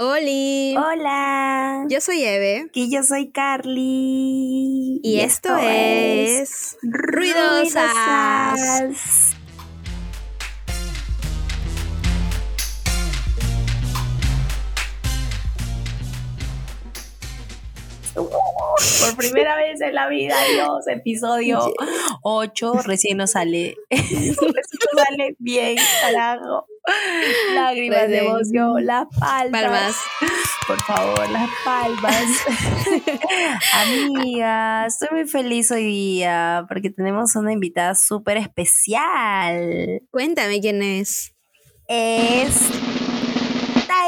Oli. Hola. Yo soy Eve. Y yo soy Carly. Y, esto, es Ruidosas. Por primera vez en la vida, Dios, episodio 8, recién nos sale, recién nos sale bien, carajo. Lágrimas de emoción, las palmas. Palmas. Por favor, las palmas. Amiga, estoy muy feliz hoy día porque tenemos una invitada súper especial. Cuéntame quién es. Es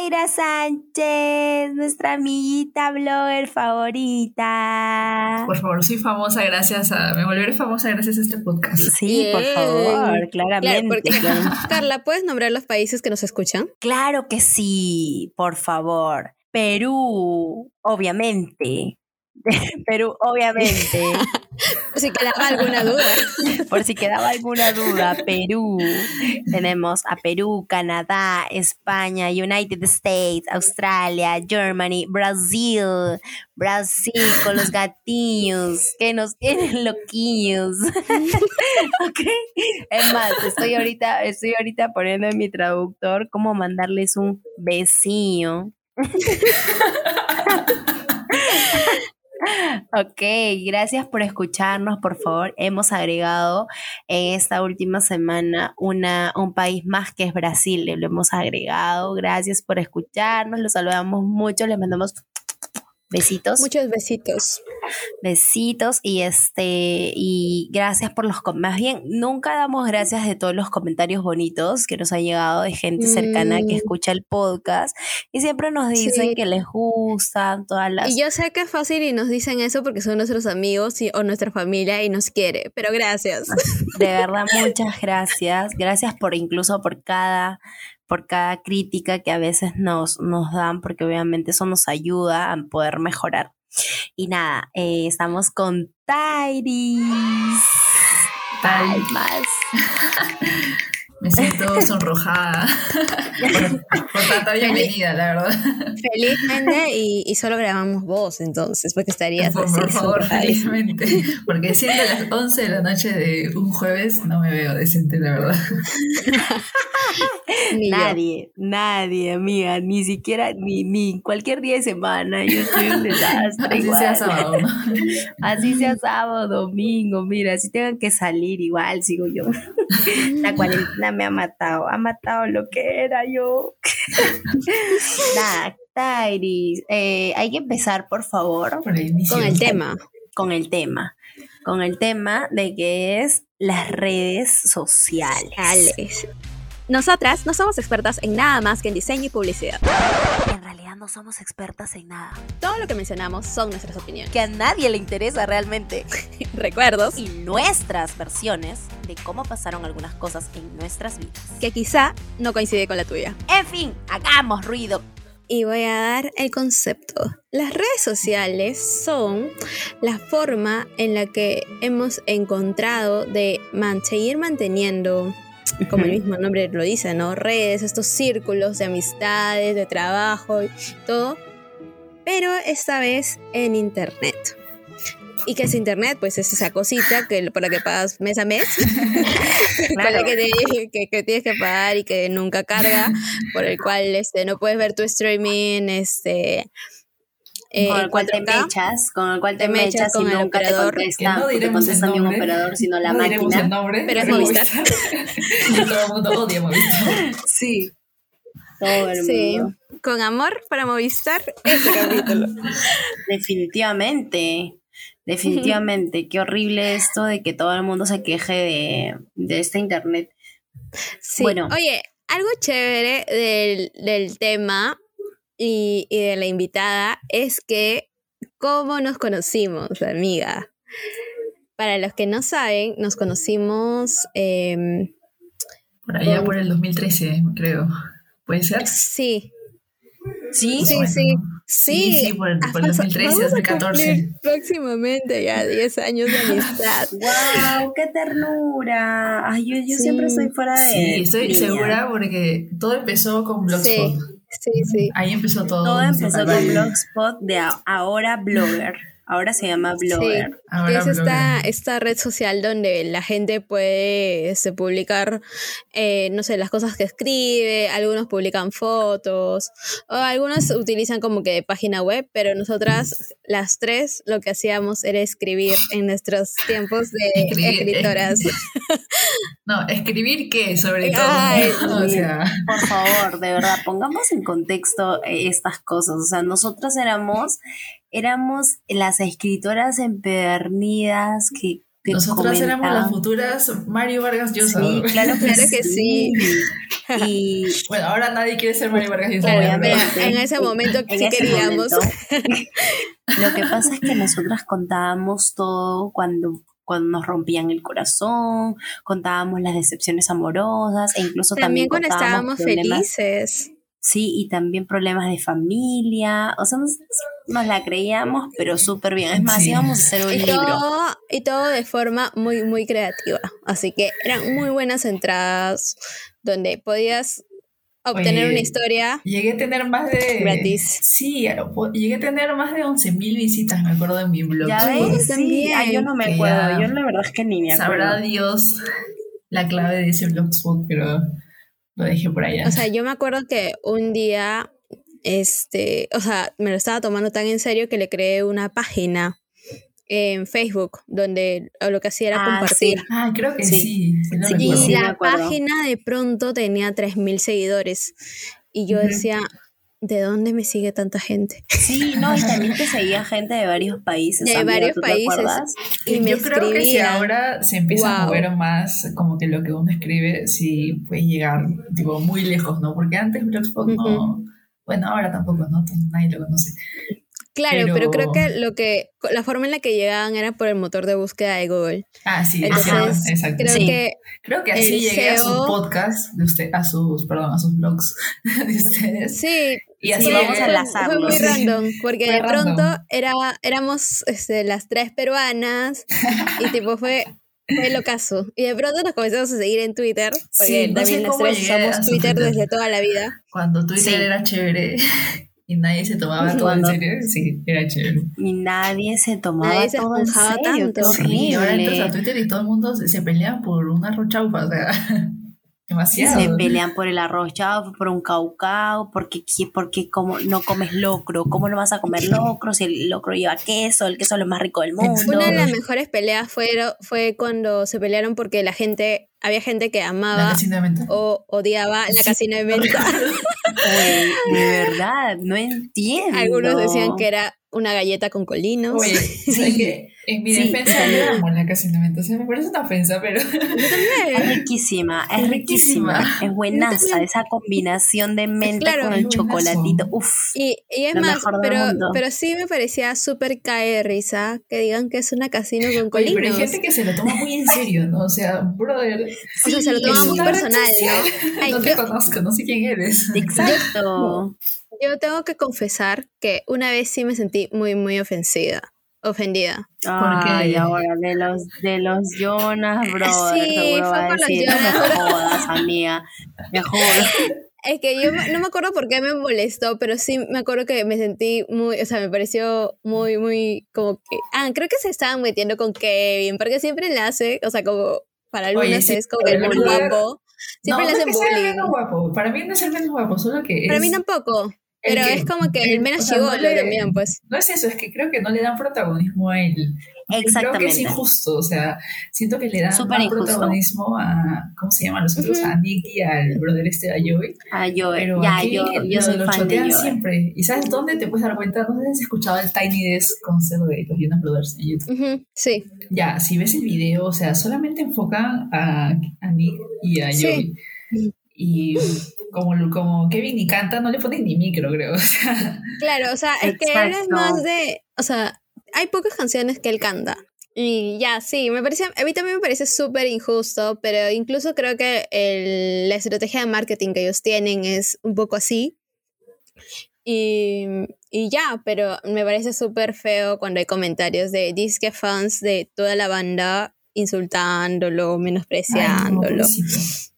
Taira Sánchez, nuestra amiguita blogger favorita. Por favor, soy famosa gracias a. Me volveré famosa gracias a este podcast. Sí, por favor, claramente. Claro, porque- claro. Carla, ¿puedes nombrar los países que nos escuchan? Claro que sí, por favor. Perú, obviamente. Perú, obviamente. Si quedaba alguna duda. Por si quedaba alguna duda, Perú. Tenemos a Perú, Canadá, España, United States, Australia, Germany, Brasil. Brasil con los gatillos que nos tienen loquillos. ok. Es más, estoy ahorita, estoy ahorita poniendo en mi traductor cómo mandarles un besillo. Ok, gracias por escucharnos, por favor. Hemos agregado en esta última semana una, un país más que es Brasil, lo hemos agregado. Gracias por escucharnos, los saludamos mucho, les mandamos besitos, Muchos besitos. besitos y este y gracias por los más bien nunca damos gracias de todos los comentarios bonitos que nos han llegado de gente cercana que Mm. escucha el podcast y siempre nos dicen Sí. que les gustan todas las Y yo sé que es fácil y nos dicen eso porque son nuestros amigos y- o nuestra familia y nos quiere, pero gracias. De verdad, muchas gracias. Gracias por incluso por cada, por cada crítica que a veces nos, nos dan, porque obviamente eso nos ayuda a poder mejorar. Y nada, eh, estamos con Tairis. Palmas. Me siento sonrojada. por, por tanta bienvenida, la verdad. Felizmente y, y solo grabamos voz entonces, porque estarías Por, así. por favor, felizmente. Porque siendo las 11 de la noche de un jueves, no me veo decente, la verdad. Nadie, nadie, amiga, ni siquiera, ni, ni cualquier día de semana. Yo estoy un desastre. Así igual. sea sábado. Así sea sábado, domingo, mira, si tengan que salir igual, sigo yo. La cuarentena me ha matado, ha matado lo que era yo. Tairis, eh, hay que empezar, por favor, Por el inicio. Con el tema. con el tema. Con el tema de que es las redes sociales. Nosotras no somos expertas en nada más que en diseño y publicidad. En realidad no somos expertas en nada. Todo lo que mencionamos son nuestras opiniones, Que a nadie le interesa realmente. recuerdos Y nuestras versiones de cómo pasaron algunas cosas en nuestras vidas. que quizá no coincide con la tuya. En fin, hagamos ruido. Y voy a dar el concepto. Las redes sociales son la forma en la que hemos encontrado de man- seguir manteniendo, como el mismo nombre lo dice, ¿no? Redes, estos círculos de amistades, de trabajo, y todo, pero esta vez en internet. ¿Y qué es internet? Pues es esa cosita que, por la que pagas mes a mes, la Claro. que, te- que- que tienes que pagar y que nunca carga, por el cual este, no puedes ver tu streaming, este... eh, con el cual te 4K. mechas, con el cual te, Te mechas y el nunca te operador. Que contesta, no no te el contesta ni un operador, sino la no máquina. el nombre. Pero es Movistar. Y todo el mundo odia Movistar. Sí. Todo el Sí, mundo. con amor para Movistar, este capítulo. Definitivamente. Definitivamente. Qué horrible esto de que todo el mundo se queje de, de este internet. Sí. Bueno. Oye, algo chévere del, del tema y, y de la invitada es que cómo nos conocimos, amiga. Para los que no saben, nos conocimos, em, Por allá por el 2013, creo. ¿Puede ser? sí, Sí, Sí, Bueno, sí. Sí, sí. sí, por, Ah, por el vamos a- 2013, vamos a 2014. cumplir próximamente ya 10 años de amistad. ¡Wow! ¡Qué ternura! Ay, yo, yo Sí. siempre soy fuera de. Sí, estoy segura porque todo empezó con Blogspot. Sí, sí. Ahí empezó todo. Todo empezó con. Blogspot de ahora Blogger. Ahora se llama Blogger. Que es esta, esta red social donde la gente puede este, publicar, eh, no sé, las cosas que escribe, algunos publican fotos, o algunos utilizan como que página web, pero nosotras, las tres, lo que hacíamos era escribir en nuestros tiempos de Escribir, escritoras. No, escribir qué, sobre todo. Ay, o sea, Por favor, de verdad, pongamos en contexto eh, estas cosas. O sea, nosotras éramos, éramos las escritoras empedernidas que, que nosotras éramos las futuras Mario Vargas Llosa. Sí, claro que, Claro que sí. Y Bueno, ahora nadie quiere ser Mario Vargas Llosa. Obviamente. En ese momento en sí ese queríamos. momento, lo que pasa es que nosotras contábamos todo cuando cuando nos rompían el corazón, contábamos las decepciones amorosas e incluso También también, cuando estábamos problemas felices. Sí, y también problemas de familia. O sea, nos, nos la creíamos, pero súper bien. Es más, Sí. íbamos a hacer un Y libro. todo, y todo de forma muy, muy creativa. Así que eran muy buenas entradas donde podías obtener Oye, una historia. Llegué a tener más de. Gratis. Sí, llegué a tener más de 11.000 visitas, me acuerdo en mi blog. Ya ves, sí. también. Ah, yo no me acuerdo. ya Yo la verdad es que ni me acuerdo. Sabrá Dios la clave de ese blogspot, pero lo dejé por allá. O sea, yo me acuerdo que un día, este, o sea, me lo estaba tomando tan en serio que le creé una página en Facebook donde lo que hacía era Ah, compartir. sí. ah, creo que Sí. Y la página de pronto tenía 3.000 seguidores. Y yo decía, ¿de dónde me sigue tanta gente? Sí, no, y también te seguía gente de varios países. De amiga, varios ¿tú te países. Y me yo creo que si ahora se empieza a mover más como que lo que uno escribe, sí puede llegar tipo muy lejos, ¿no? Porque antes Blogspot no, bueno, ahora tampoco, ¿no? Nadie lo conoce. Claro, pero, Pero- creo que lo que la forma en la que llegaban era por el motor de búsqueda de Google. Ah, sí, Entonces, ajá, exacto. creo Sí. que Creo que así llegué a sus podcasts de usted, a sus, perdón, a sus blogs de ustedes. sí, Y así Sí, vamos a enlazarlo. fue muy random, porque Fue de pronto era, éramos este, las tres peruanas y tipo fue, fue el ocaso. Y de pronto nos comenzamos a seguir en Twitter, porque Sí, no también las tres usamos Twitter Twitter. desde toda la vida. Cuando Twitter Sí. era chévere y nadie se tomaba todo en serio, sí, era chévere. Y nadie se tomaba Nadie se todo en serio. Qué tanto. Sí, ahora entras a horrible. Twitter y todo el mundo se, se pelea por una rochaupa, o sea, demasiado. Se pelean por el arroz chavo, por un caucao, porque, porque como no comes locro, ¿cómo no vas a comer locro si el locro lleva queso? El queso es lo más rico del mundo. Una de las mejores peleas fue, fue cuando se pelearon porque la gente, había gente que amaba menta. o odiaba la Sí, casina de. Güey, de verdad, no entiendo. Algunos decían que era una galleta con colinos. Oye, ¿sabes qué? En mi Sí, defensa yo amo la sea, me parece una ofensa, pero Es riquísima, es riquísima, riquísima. es buenaza esa combinación de menta Claro. con el chocolatito. Uf. Y, y es Lo más, pero, pero sí me parecía súper cae de risa que digan que es una casino con Oye, colinos. pero hay gente que se lo toma muy en serio, ¿no? O sea, brother. O sea, se lo toma muy personal. ¿no? Ay, no te yo- conozco, no sé quién eres. Exacto. Yo tengo que confesar que una vez sí me sentí muy, muy ofendida. Ofendida. Ay, ahora de los de los Jonas Brothers, Sí, fue por los decir, no me Jonas. jodas, amiga. Me jodas. Es que yo no me acuerdo por qué me molestó, pero sí me acuerdo que me sentí muy, o sea, me pareció muy, muy como que... Ah, creo que se estaban metiendo con Kevin, porque siempre le hace, o sea, como para algunos sí, es como el más guapo. Siempre no, le no hacen es que sea el menos guapo. Para mí no es el menos guapo, solo que Para es- mí tampoco, pero que- es como que el menos sea, no también, pues. No es eso, es que creo que no le dan protagonismo a él. Creo que es Exactamente. injusto, o sea, siento que le dan Súper más injusto. protagonismo a, ¿cómo se llaman los otros? Ujú. A Nick y al brother este, a Joey. Yo, Pero ya, aquí yo, lo, yo soy lo fan de chotean Joe. siempre. ¿Y sabes dónde te puedes dar cuenta? No sé si has escuchado el Tiny Desk concert de los Jonas Brothers en YouTube. Ujú, Sí, Ya, si ves el video, o sea, solamente enfocan a, a Nick y a Sí. Joey. Y como, como Kevin ni canta, no le ponen ni micro, creo. O sea, claro, o sea, es que él es Exacto. más de, o sea, hay pocas canciones que él canta. Y ya, sí, me parece, a mí también me parece súper injusto, pero incluso creo que el- la estrategia de marketing que ellos tienen es un poco así. Y, y ya, pero me parece súper feo cuando hay comentarios de disque fans de toda la banda insultándolo, ay, no, menospreciándolo. pobrecito.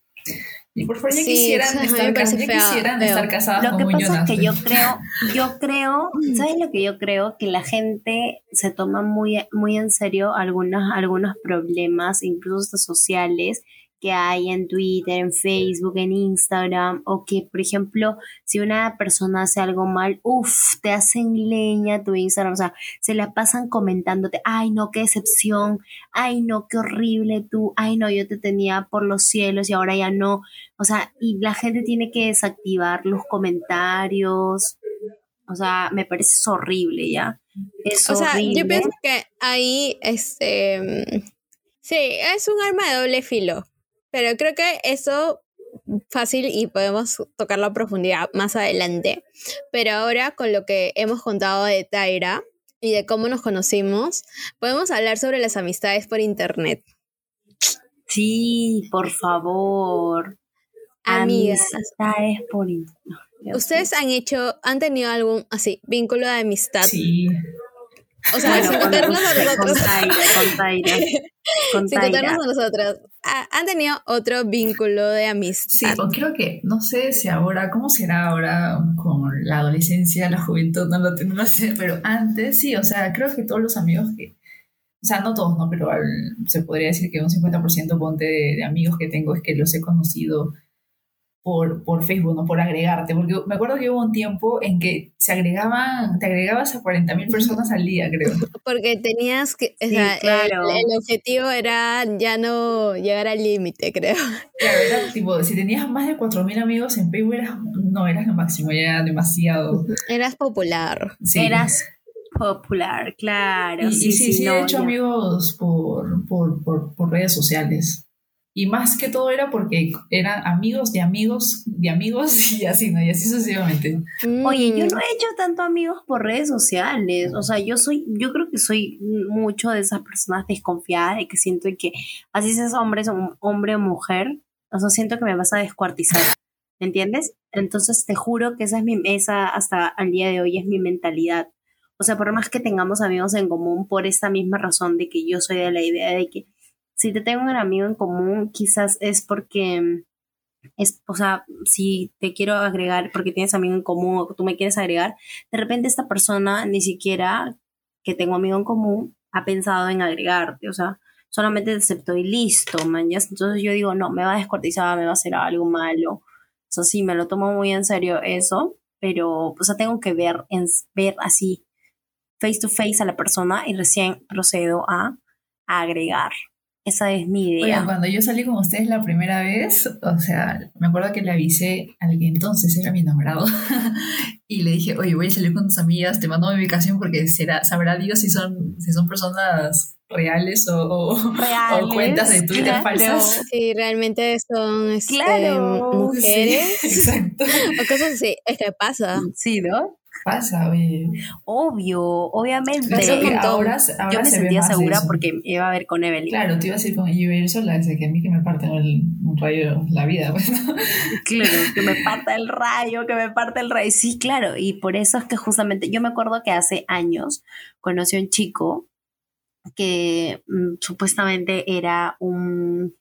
Y por favor, ya Sí, quisieran, me estar, ya quisieran feo. estar casadas Lo que pasa Jonas. es que yo creo, yo creo, ¿sabes lo que yo creo? Que la gente se toma muy, muy en serio algunos, algunos problemas, incluso sociales, que hay en Twitter, en Facebook, en Instagram, o que, por ejemplo, si una persona hace algo mal, uff, te hacen leña tu Instagram, o sea, se la pasan comentándote, ay no, qué decepción, ay no, qué horrible tú, ay no, yo te tenía por los cielos y ahora ya no, o sea, y la gente tiene que desactivar los comentarios. O sea, me parece horrible, ¿ya? Es O sea, horrible. yo pienso que ahí, este, mm, sí, es un arma de doble filo, pero creo que eso fácil y podemos tocarlo a profundidad más adelante. Pero ahora con lo que hemos contado de Tyra y de cómo nos conocimos, podemos hablar sobre las amistades por internet. Sí, por favor. Amigas, Amistades por internet. ¿ustedes han hecho, han tenido algún así vínculo de amistad? Sí. O sea, Bueno, sin con- contarnos a con nosotros. Taira, con Taira. Con Sin Taira. contarnos a nosotros. ¿Ha- ¿Han tenido otro vínculo de Sí, amistad? o creo que, no sé si ahora, ¿cómo será ahora con la adolescencia, la juventud? No lo, no lo sé, pero antes sí, o sea, creo que todos los amigos que, o sea, no todos, ¿no? Pero al- se podría decir que un 50% ponte de, de amigos que tengo es que los he conocido por, por Facebook, no por agregarte, porque me acuerdo que hubo un tiempo en que se agregaban, te agregabas a 40.000 personas al día, creo. Porque tenías que, o Sí, sea, el- claro. el, objetivo era ya no llegar al límite, creo. Claro, era tipo, si tenías más de 4.000 amigos en Facebook, eras, no, eras lo máximo, ya era demasiado. Eras popular. Sí. Eras popular, claro. Y, sí, y sí, sí, no, he hecho ya. amigos por, por, por, por redes sociales. Y más que todo era porque eran amigos de amigos de amigos y así, ¿no? Y así sucesivamente. Oye, yo Mm, no he hecho tanto amigos por redes sociales. O sea, yo soy, yo creo que soy mucho de esas personas desconfiadas de que siento que así seas hombre, o- hombre o mujer, o sea, siento que me vas a descuartizar. ¿Me entiendes? Entonces te juro que esa es mi, esa hasta al día de hoy es mi mentalidad. O sea, por más que tengamos amigos en común, por esta misma razón de que yo soy de la idea de que si te tengo un amigo en común, quizás es porque es, o sea, si te quiero agregar porque tienes amigo en común o tú me quieres agregar, de repente esta persona ni siquiera que tengo amigo en común ha pensado en agregarte, o sea, solamente te aceptó y listo, man. Entonces yo digo, no, me va a descuartizar, me va a hacer algo malo. O sea, sí, me lo tomo muy en serio eso, pero, o sea, tengo que ver, en, ver así, face to face a la persona y recién procedo a agregar. Esa es mi idea. Oigan, cuando yo salí con ustedes la primera vez, o sea, me acuerdo que le avisé al que entonces era mi enamorado y le dije, oye, voy a salir con tus amigas, te mando mi ubicación porque será, sabrá Dios si son, si son personas reales o, o- Reales, o cuentas de Twitter claro. falsas. Sí, realmente son este, Claro, mujeres Sí, exacto. o cosas así. Es que pasa. Sí, ¿no? Pasa, oye. Obvio, obviamente. Que ahora, ahora Yo me se sentía segura eso. porque iba a ver con Evelyn. Claro, te iba a decir con yo ir sola, desde que a mí que me parten el, un rayo la vida, pues, ¿no? Claro, que me parta el rayo, que me parta el rayo. Sí, claro, y por eso es que justamente yo me acuerdo que hace años conocí a un chico que mm, supuestamente era un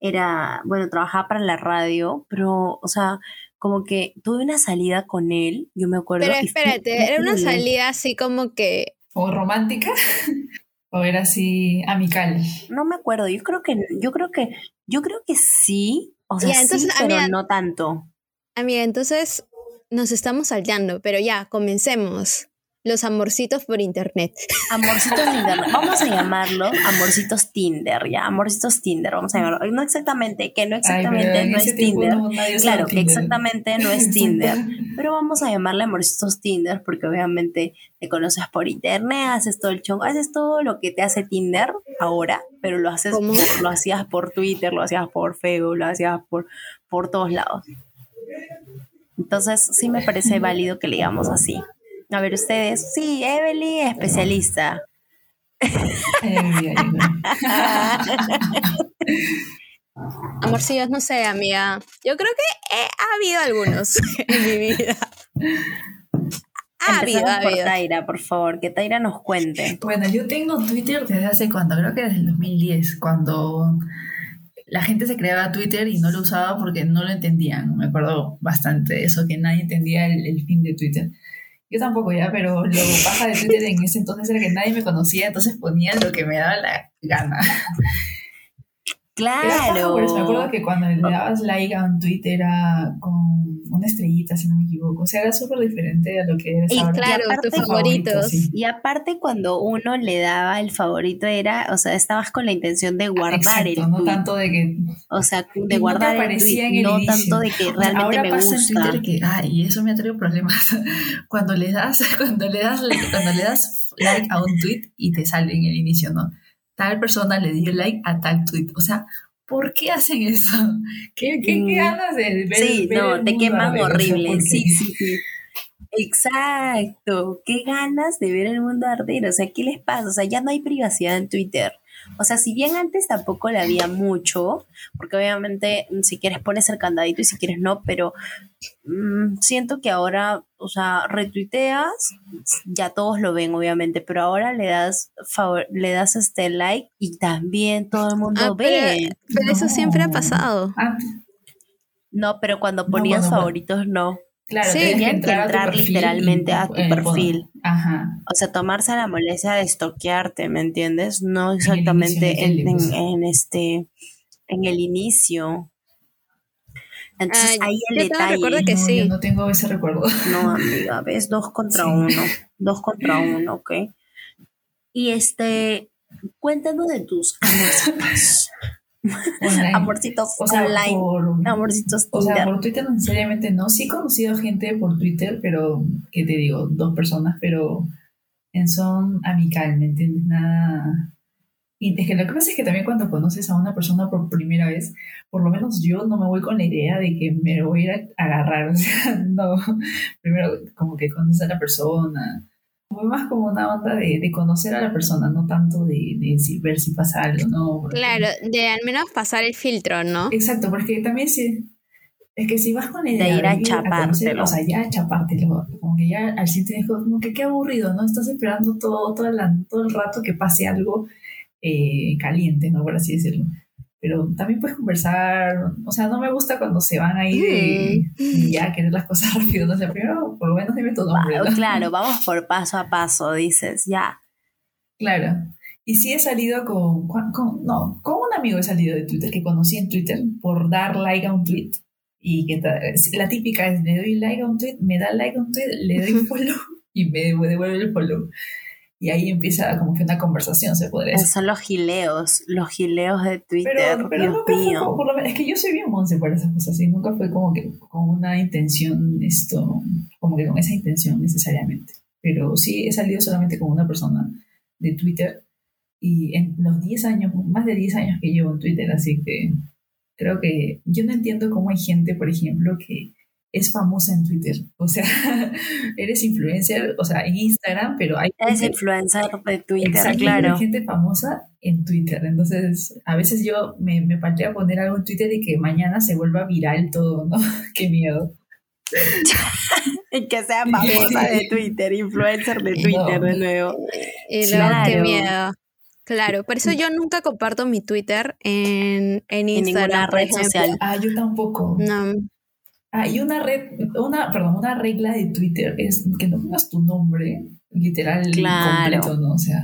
era, bueno, trabajaba para la radio, pero, o sea, como que tuve una salida con él, yo me acuerdo. Pero fue espérate, era una salida así como que. O romántica, o era así amical. No me acuerdo, yo creo que, yo creo que, yo creo que sí, o sea, Ya, entonces, sí, pero amiga- no tanto. Amiga, entonces nos estamos saltando, pero ya, comencemos. Los amorcitos por internet. Amorcitos de internet. Vamos a llamarlo amorcitos Tinder, ya. Amorcitos Tinder, vamos a llamarlo. No exactamente, que no exactamente Ay, no es Tinder. no, Claro, que Tinder. exactamente no es Tinder. Pero vamos a llamarle amorcitos Tinder porque obviamente te conoces por internet, haces todo el chongo, haces todo lo que te hace Tinder ahora, pero lo haces por- lo hacías por Twitter, lo hacías por Facebook, lo hacías por, por todos lados. Entonces sí me parece válido que le digamos así. A ver, ustedes, sí, Evelyn, especialista. Ay. Amorcillos, no sé, amiga. Yo creo que eh, ha habido algunos en mi vida. Ha habido, Empezamos por habido. Taira, por favor, que Taira nos cuente. Bueno, yo tengo Twitter desde hace cuándo, creo que desde el 2010, cuando la gente se creaba Twitter y no lo usaba porque no lo entendían. Me acuerdo bastante de eso, que nadie entendía el, el fin de Twitter. Yo tampoco ya, pero lo pasa de Twitter en ese entonces era que nadie me conocía, entonces ponía lo que me daba la gana. Claro. Por eso me acuerdo que cuando le dabas like a un tweet era con una estrellita, si no me equivoco. O sea, era súper diferente a lo que eres Y ahora. claro, aparte- tus favoritos. sí. Y aparte cuando uno le daba el favorito era, o sea, estabas con la intención de guardar Exacto, el no tweet. tanto de que O sea, Y no de guardar el aparecía tweet, en el no inicio. tanto de que realmente ahora me pasa gusta. en Twitter que, ay, y eso me ha traído problemas. Cuando le das, cuando le das, cuando le das like a un tweet y te sale en el inicio, ¿no? Tal persona le dio like a tal tweet. O sea, ¿por qué hacen eso? ¿Qué, qué, qué Mm. ganas de ver? Sí, ver no, el te mundo queman arder? O sea, horrible. Sí, sí, sí. Exacto. Qué ganas de ver el mundo arder. O sea, ¿qué les pasa? O sea, ya no hay privacidad en Twitter. O sea, si bien antes tampoco la había mucho, porque obviamente mm, si quieres pones el candadito y si quieres no, pero mm, siento que ahora, o sea, retuiteas, ya todos lo ven obviamente, pero ahora le das favor, le das este like y también todo el mundo Ah, pero- ve. Pero eso siempre ha No. pasado. Ah, No, pero cuando No, ponías bueno. favoritos no. Claro, Sí, que entrar, literalmente a tu eh, perfil. Ajá. O sea, tomarse la molestia de estoquearte, ¿me entiendes? No exactamente en, en el en- inicio. en este en el inicio. Entonces Ah, ahí el yo detalle. recuerdo que no, sí. Yo no tengo ese recuerdo. No, amiga, ves dos contra Sí. uno. Dos contra uno, ¿ok? Y este, cuéntanos de tus amorcitos. Online. amorcitos O sea, online. por, Amorcitos O sea, por Twitter necesariamente no. Sí he conocido gente por Twitter, pero, ¿qué te digo? Dos personas, pero en son amical, ¿me entiendes? Nada... Y es que lo que pasa es que también cuando conoces a una persona por primera vez, por lo menos yo no me voy con la idea de que me voy a ir a agarrar, o sea, no. Primero como que conoces a la persona. Voy más como una onda de, de conocer a la persona, no tanto de, de si- ver si pasa algo, ¿no? Porque- Claro, de al menos pasar el filtro, ¿no? Exacto, porque también si es que si vas con la De idea ir a conocer, chapártelo. o sea, ya a chapártelo, como que ya al sitio es como que qué aburrido, ¿no? Estás esperando todo, todo, la- todo el rato que pase algo eh, caliente, ¿no? Por así decirlo. Pero también puedes conversar, o sea, no me gusta cuando se van ahí de, de ya querer las cosas rápido, no sé, primero por lo menos dime tu nombre. Claro, vamos por paso a paso, dices, ya. Claro. Y sí he salido con, con- no, con un amigo he salido de Twitter que conocí en Twitter por dar like a un tweet. Y que la típica es, le doy like a un tweet, me da like a un tweet, le doy follow y me devuelve el follow. Y ahí empieza como que una conversación, se podría decir. Son los gileos, los gileos de Twitter, Pero, pero Dios nunca mío. por lo menos, es que yo soy bien monse para esas cosas, y nunca fue como que con una intención, esto, como que con esa intención necesariamente. Pero sí he salido solamente con una persona de Twitter y en los 10 años, más de 10 años que llevo en Twitter, así que creo que yo no entiendo cómo hay gente, por ejemplo, que es famosa en Twitter. O sea, eres influencer, o sea, en Instagram, pero hay Es influencer de Twitter, Exacto, claro. hay gente famosa en Twitter. Entonces, a veces yo me, me planteé a poner algo en Twitter y que mañana se vuelva viral todo, ¿no? Qué miedo. Y que sea famosa de Twitter, influencer de No. Twitter de nuevo. Y luego, qué Claro. miedo. Claro, por eso yo nunca comparto mi Twitter en, en En Instagram. ninguna red social. Ah, yo tampoco. No, Ah, y una red, una, perdón, una regla de Twitter es que no pongas tu nombre literal Claro. completo, ¿no? O sea,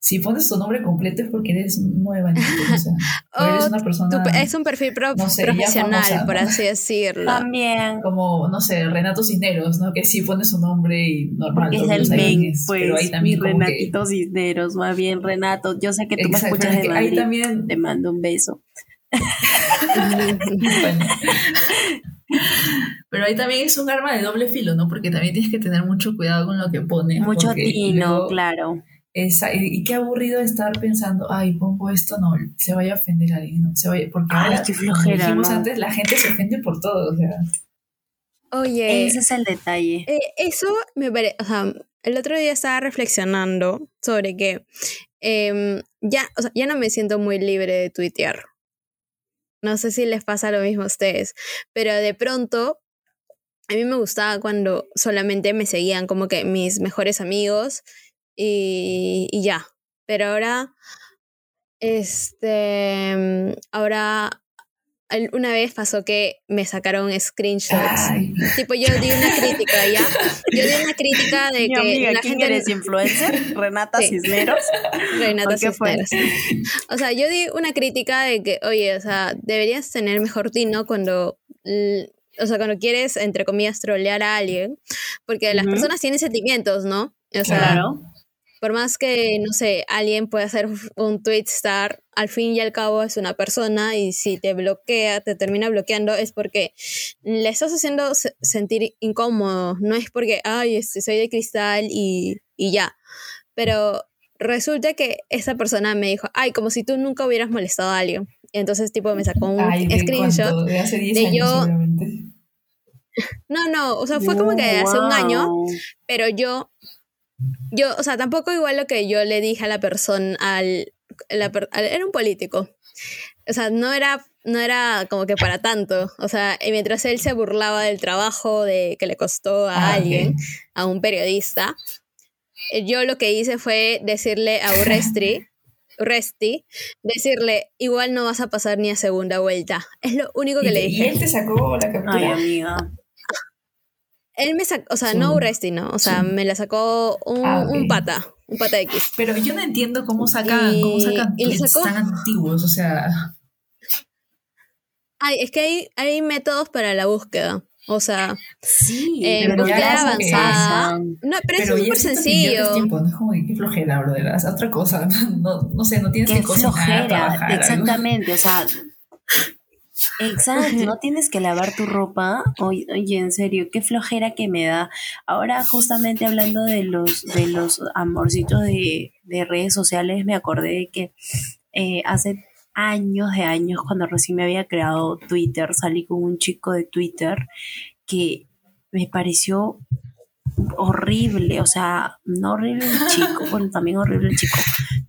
si pones tu nombre completo es porque eres nueva en Twitter, o sea, o eres O una persona tu- es un perfil pro- no sé, ya profesional, famosa, por ¿no? así decirlo. También. como, no sé, Renato Cisneros, ¿no? Que sí pone su nombre y normal. Porque es el main, es, pues, pero hay mi también como que- Renatito Cisneros, más bien Renato. Yo sé que tú Exacto, me escuchas es de hay Madrid. también Te mando un beso. Bueno. Pero ahí también es un arma de doble filo, ¿no? Porque también tienes que tener mucho cuidado con lo que pones. Mucho tino, luego claro. esa- y, y qué aburrido estar pensando, ay, pongo esto, no, se vaya a ofender a alguien, ¿no? Se vaya, porque Ay, ahora, qué como flojera, dijimos ¿no? antes, la gente se ofende por todo, o sea. Oye, Ese es el detalle. eh, eso me parece, o sea, el otro día estaba reflexionando sobre que em, ya, o sea, ya no me siento muy libre de tuitear. No sé si les pasa lo mismo a ustedes, pero de pronto a mí me gustaba cuando solamente me seguían como que mis mejores amigos y, y ya. Pero ahora Este, ahora, una vez pasó que me sacaron screenshots. Ay, Tipo, yo di una crítica, ¿ya? Yo di una crítica de Mi que amiga, la ¿quién gente... eres? ¿Influencer? ¿Renata Sí. Cisneros? Renata. Cisneros. O sea, yo di una crítica de que, oye, o sea, deberías tener mejor tino cuando, l- o sea, cuando quieres, entre comillas, trolear a alguien, porque las personas tienen sentimientos, ¿no? O sea, Claro. Por más que, no sé, alguien pueda hacer un tweet star, al fin y al cabo es una persona y si te bloquea, te termina bloqueando, es porque le estás haciendo se- sentir incómodo, no es porque, ay, este, soy de cristal y, y ya. Pero resulta que esa persona me dijo, ay, como si tú nunca hubieras molestado a alguien. Y entonces, tipo, me sacó un ay, ¿de screenshot. De hace 10 de años yo- seguramente. No, no, o sea, fue como que hace un año, pero yo, yo, o sea, tampoco igual lo que yo le dije a la persona, al, la al- era un político. O sea, no era, no era como que para tanto. O sea, y mientras él se burlaba del trabajo de, que le costó a Ah, alguien, a un periodista, yo lo que hice fue decirle a Urresti, Urresti, decirle, igual no vas a pasar ni a segunda vuelta. Es lo único que ¿Y, le te- y dije. él te sacó la Ay, captura. amiga. Él me sacó, o sea, Sí. no Urresti, no, o sea, Sí. me la sacó un, Ah, un pata, un pata X. Pero yo no entiendo cómo sacan, Y- cómo sacan y sacó- tan antiguos. O sea, Ay, es que hay, hay métodos para la búsqueda. O sea, Sí, eh, pero búsqueda avanzada. No, pero, pero es súper sencillo. tiempo, no es como que qué flojera, brother. Haz otra cosa. No, no sé, no tienes Qué que cocinar, flojera, trabajar. algo. exactamente, o sea, exacto, no tienes que lavar tu ropa, oye, oye, en serio, qué flojera que me da. Ahora justamente hablando de los, de los amorcitos de, de redes sociales, me acordé de que eh, hace años de años, cuando recién me había creado Twitter, salí con un chico de Twitter que me pareció horrible, o sea, no horrible el chico, bueno, también horrible el chico,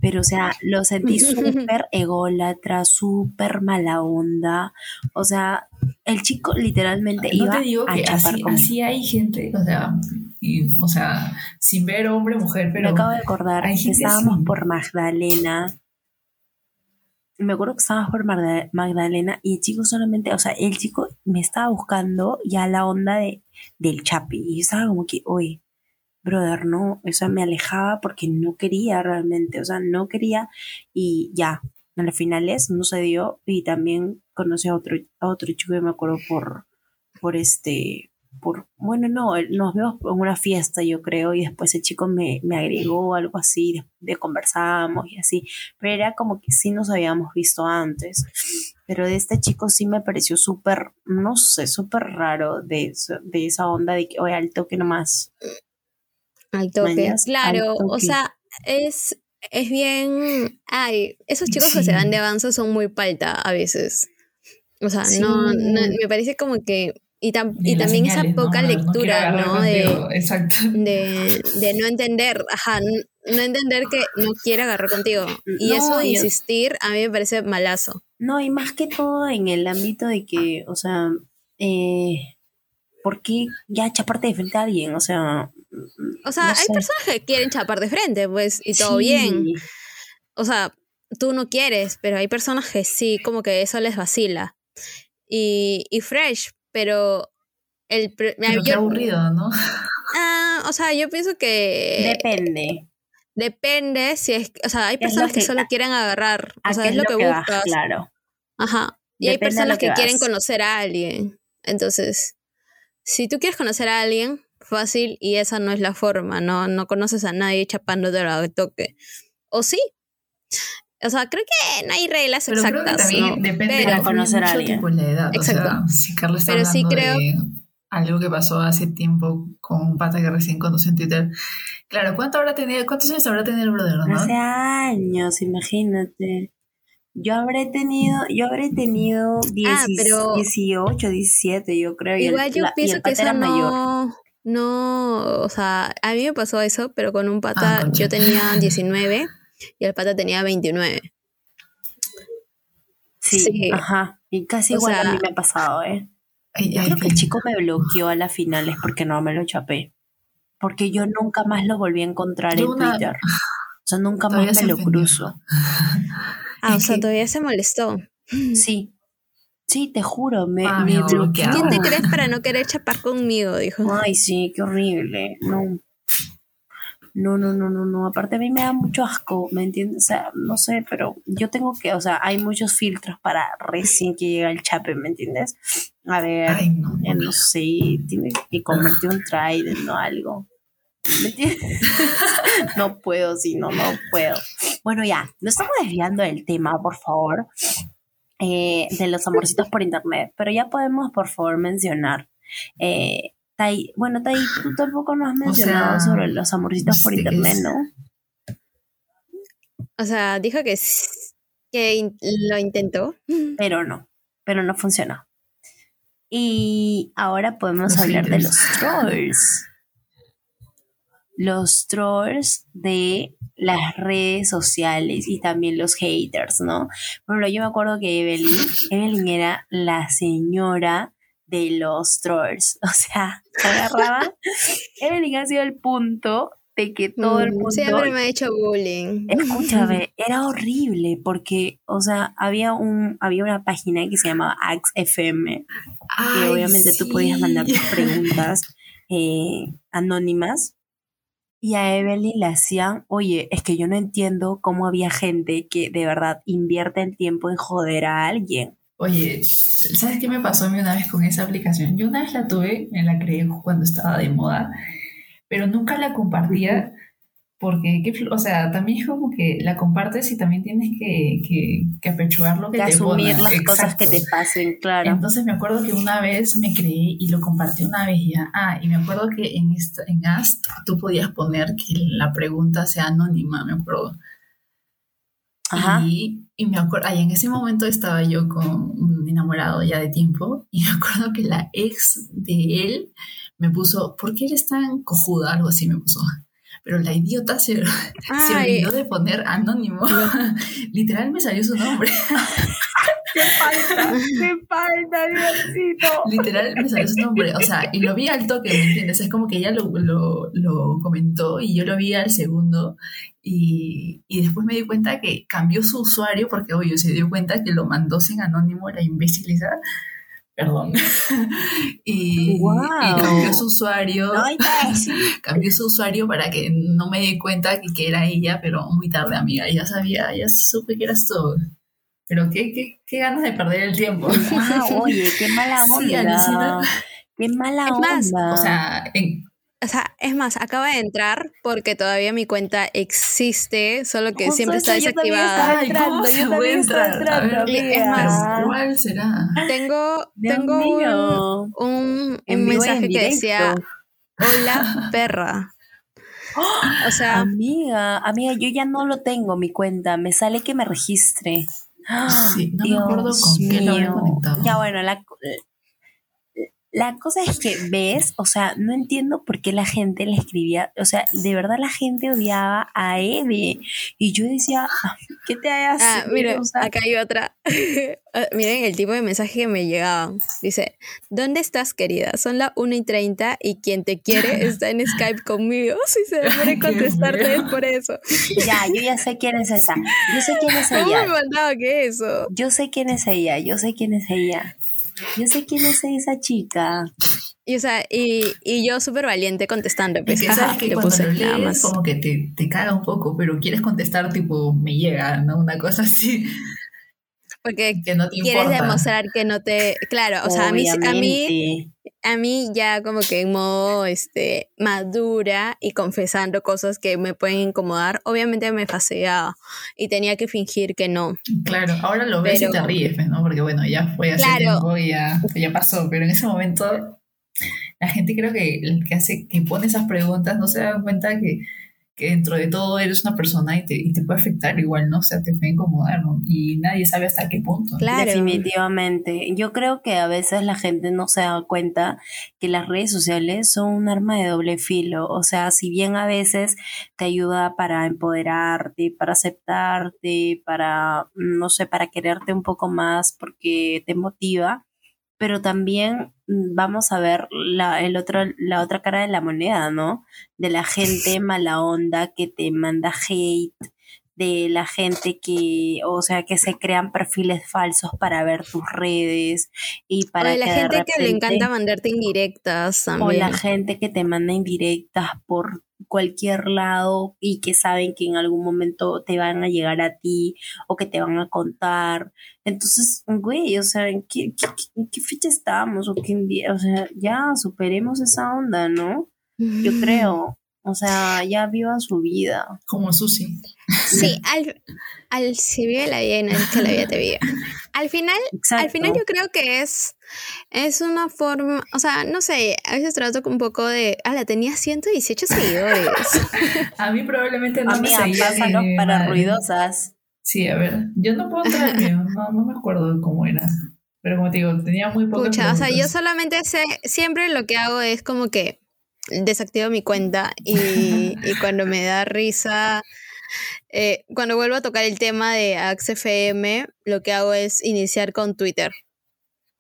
pero o sea, lo sentí súper ególatra, súper mala onda, o sea, el chico literalmente No iba te digo a que así, así hay gente, o sea, y, o sea, sin ver hombre, mujer, Me pero acabo de acordar que estábamos así. por Magdalena. Me acuerdo que estábamos por Magda- Magdalena y el chico solamente, o sea, el chico me estaba buscando ya la onda de, del chapi. Y yo estaba como que, oye, brother, no, o sea, me alejaba porque no quería realmente, o sea, no quería y ya. A las finales no se dio y también conocí a otro, otro chico que me acuerdo por, por este, por, bueno, no, el- nos vimos en una fiesta, yo creo, y después el chico me, me agregó algo así, de, de conversamos y así, pero era como que sí nos habíamos visto antes, pero de este chico sí me pareció súper, no sé, súper raro de, de esa onda de que, oye, al toque nomás. Al toque. Mañas, Claro, al o sea, es, es bien. Ay, esos chicos que se dan de avanza son muy palta a veces. O sea, Sí. no, no- me parece como que. Y, tam- y también señales, esa poca ¿no? No lectura, agarrar ¿no? De, Exacto. de, de no entender, ajá, no entender que no quiere agarrar contigo. Y No, eso de insistir a mí me parece malazo. No, y más que todo en el ámbito de que, o sea, eh, ¿por qué ya chaparte de frente a alguien? O sea, O sea, no hay sé. personas que quieren chapar de frente, pues, y todo Sí. bien. O sea, tú no quieres, pero hay personas que sí, como que eso les vacila. Y, y fresh, pero el Pero qué yo- aburrido, ¿no? ah, o sea, yo pienso que Depende. depende si es, o sea, hay personas que, que- solo quieren agarrar, ¿A o sea, es lo que, vas? buscas. Claro. Ajá. Y hay Depende personas que, que quieren vas. conocer a alguien. Entonces, si tú quieres conocer a alguien, fácil, y esa no es la forma, no, no conoces a nadie chapándote al toque. ¿O sí? O sea, creo que no hay reglas Pero creo que exactas, también ¿no? depende Pero- de conocer a alguien. tipo la edad. O Exacto. sea, si Carla está Pero sí hablando creo- de algo que pasó hace tiempo con un pata que recién conocí en Twitter. Claro, ¿cuánto habrá tenido, ¿cuántos años habrá tenido el brother, no? Hace años, imagínate. Yo habré tenido, yo habré tenido 10, Ah, pero- 18, 17, yo creo. y el- Igual yo la- y pienso el que eso era mayor. no, no, o sea, a mí me pasó eso, pero con un pata Ah, yo tenía 19 y el pata tenía 29. Sí, Sí. ajá. Y casi O igual a mí me ha pasado, ¿eh? Ay, creo que el chico me bloqueó a las finales porque no me lo chapé. Porque yo nunca más lo volví a encontrar en una- Twitter. O sea, nunca Todavía más me lo ofendió. cruzo. Ah, o sea, que- todavía se molestó. Sí. Sí, te juro, me, Ah, me bloqueó. ¿Quién te crees para no querer chapar conmigo? Dijo. Ay, sí, qué horrible. No. No, no, no, no, no. Aparte a mí me da mucho asco, ¿me entiendes? O sea, no sé, pero yo tengo que, o sea, hay muchos filtros para recién que llega el chape, ¿me entiendes? A ver, Ay, no. ya no sé, tiene que convertir un trident o algo. ¿Me entiendes? no puedo, sí, no, no puedo. Bueno, ya, no estamos desviando del tema, por favor, eh, de los amorcitos por internet, pero ya podemos, por favor, mencionar. Eh, Tai, bueno, Tai, tú tampoco nos has mencionado sea, sobre los amorcitos por este, internet, ¿no? O sea, dijo que, que in- lo intentó. Pero no, pero no funcionó. Y ahora podemos Los hablar de los trolls. Los trolls de las redes sociales y también los haters, ¿no? Por ejemplo, yo me acuerdo que Evelyn, Evelyn era la señora de los trolls. O sea, se agarraba. Evelyn ha sido el punto de que todo el Mm, mundo Siempre me ha hecho bullying. Escúchame, era horrible porque, o sea, había un, había una página que se llamaba AxFM, que Ay, obviamente tú podías mandar tus preguntas eh, anónimas. Y a Evelyn le hacían, oye, es que yo no entiendo cómo había gente que de verdad invierte el tiempo en joder a alguien. Oye, ¿sabes qué me pasó a mí una vez con esa aplicación? Yo una vez la tuve, me la creé cuando estaba de moda, pero nunca la compartía porque, o sea, también es como que la compartes y también tienes que, que, que apechugar lo que Que te asumir las cosas que Exacto. te pasen, claro. Entonces me acuerdo que una vez me creí y lo compartí una vez ya. Ah, y me acuerdo que en, esta, en Ask tú podías poner que la pregunta sea anónima, me acuerdo. Ajá. Y, y me acuerdo, ay, en ese momento estaba yo con un enamorado ya de tiempo y me acuerdo que la ex de él me puso, ¿por qué eres tan cojuda? Algo así me puso. Pero la idiota se, se olvidó de poner anónimo. Literal me salió su nombre. ¡Qué falta! ¡Qué falta, Diosito! Literal me salió su nombre. O sea, y lo vi al toque, ¿me entiendes? Es como que ella lo, lo, lo comentó y yo lo vi al segundo. Y, y después me di cuenta que cambió su usuario porque, oye, se dio cuenta que lo mandó sin anónimo la imbécil esa. Perdón. y, y cambió su usuario. Ay. Cambió su usuario para que no me di cuenta que, que era ella, pero muy tarde, amiga. Ya sabía, ya supe que eras tú. Pero qué, qué, qué ganas de perder el tiempo. Ah, oye, qué mala Sí, onda. alucina. qué mala Es más, onda. O sea, en, O sea, es más, acaba de entrar porque todavía mi cuenta existe, solo que siempre está eso yo desactivada. Ay, ¿cómo se puede entrar? A ver, es más, ¿cuál será? Tengo, Dios tengo un, mío. un, un mensaje que decía, hola perra. O sea, Amiga, amiga, yo ya no lo tengo mi cuenta. Me sale que me registre. Sí, no me acuerdo con qué lo habré conectado. Ya bueno, la, la cosa es que ves, o sea, no entiendo por qué la gente le escribía, o sea, de verdad la gente odiaba a Eve. Y yo decía, ¿qué te hayas ah, mira, acá hay otra. Ah, Miren el tipo de mensaje que me llegaba. Dice, ¿dónde estás querida? Son las 1 y 30 y quien te quiere está en Skype conmigo. Si se demora contestarte es por eso. Ya, yo ya sé quién es esa. Yo sé quién es ¿Cómo me ella. mandaba que eso? Yo sé quién es ella. Yo sé quién es ella. Yo sé quién es esa chica. Y, o sea, y, y yo súper valiente contestando, Y pues, que jaja, sabes que cuando puse lo nada lees más. como que te, te caga un poco, pero quieres contestar tipo, me llega, ¿no? Una cosa así, Porque que no te quieres importa. demostrar que no te... Claro, o sea, a mí, a mí, a mí ya como que en modo este, madura y confesando cosas que me pueden incomodar, obviamente me fastidiaba y tenía que fingir que no. Claro, ahora lo ves Pero- y te ríes, ¿no? Porque bueno, ya fue hace Claro. tiempo y ya, ya pasó, pero en ese momento la gente creo que el que hace, que pone esas preguntas no se da cuenta que, que dentro de todo eres una persona y te, y te puede afectar igual, ¿no? O sea, te puede incomodar, ¿no? Y nadie sabe hasta qué punto. Claro. Definitivamente. Yo creo que a veces la gente no se da cuenta que las redes sociales son un arma de doble filo. O sea, si bien a veces te ayuda para empoderarte, para aceptarte, para, no sé, para quererte un poco más porque te motiva, pero también vamos a ver la, el otro, la otra cara de la moneda, ¿no? De la gente mala onda que te manda hate, de la gente que, o sea, que se crean perfiles falsos para ver tus redes y para o la que de gente que le encanta mandarte indirectas o también. la gente que te manda indirectas por cualquier lado y que saben que en algún momento te van a llegar a ti o que te van a contar. Entonces, güey, o sea, ¿en qué, qué, qué- en qué fecha estamos? O, qué día? o sea, ya superemos esa onda, ¿no? Yo creo. O sea, ya vivan su vida. Como Susi. Sí, al, al si vive la vida y no es que la vida te viva. Al final, Exacto. al final yo creo que es, es una forma, o sea, no sé, a veces trato con un poco de, ah, la tenía 118 seguidores. A mí probablemente no Amiga, me seguía pásanos ni mi para madre. ruidosas. Sí, a ver. Yo no puedo entrar. No, no me acuerdo cómo era. Pero como te digo, tenía muy pocas Pucha, o sea, yo solamente sé, siempre lo que hago es como que desactivo mi cuenta y, y cuando me da risa, eh, cuando vuelvo a tocar el tema de AXFM, lo que hago es iniciar con Twitter.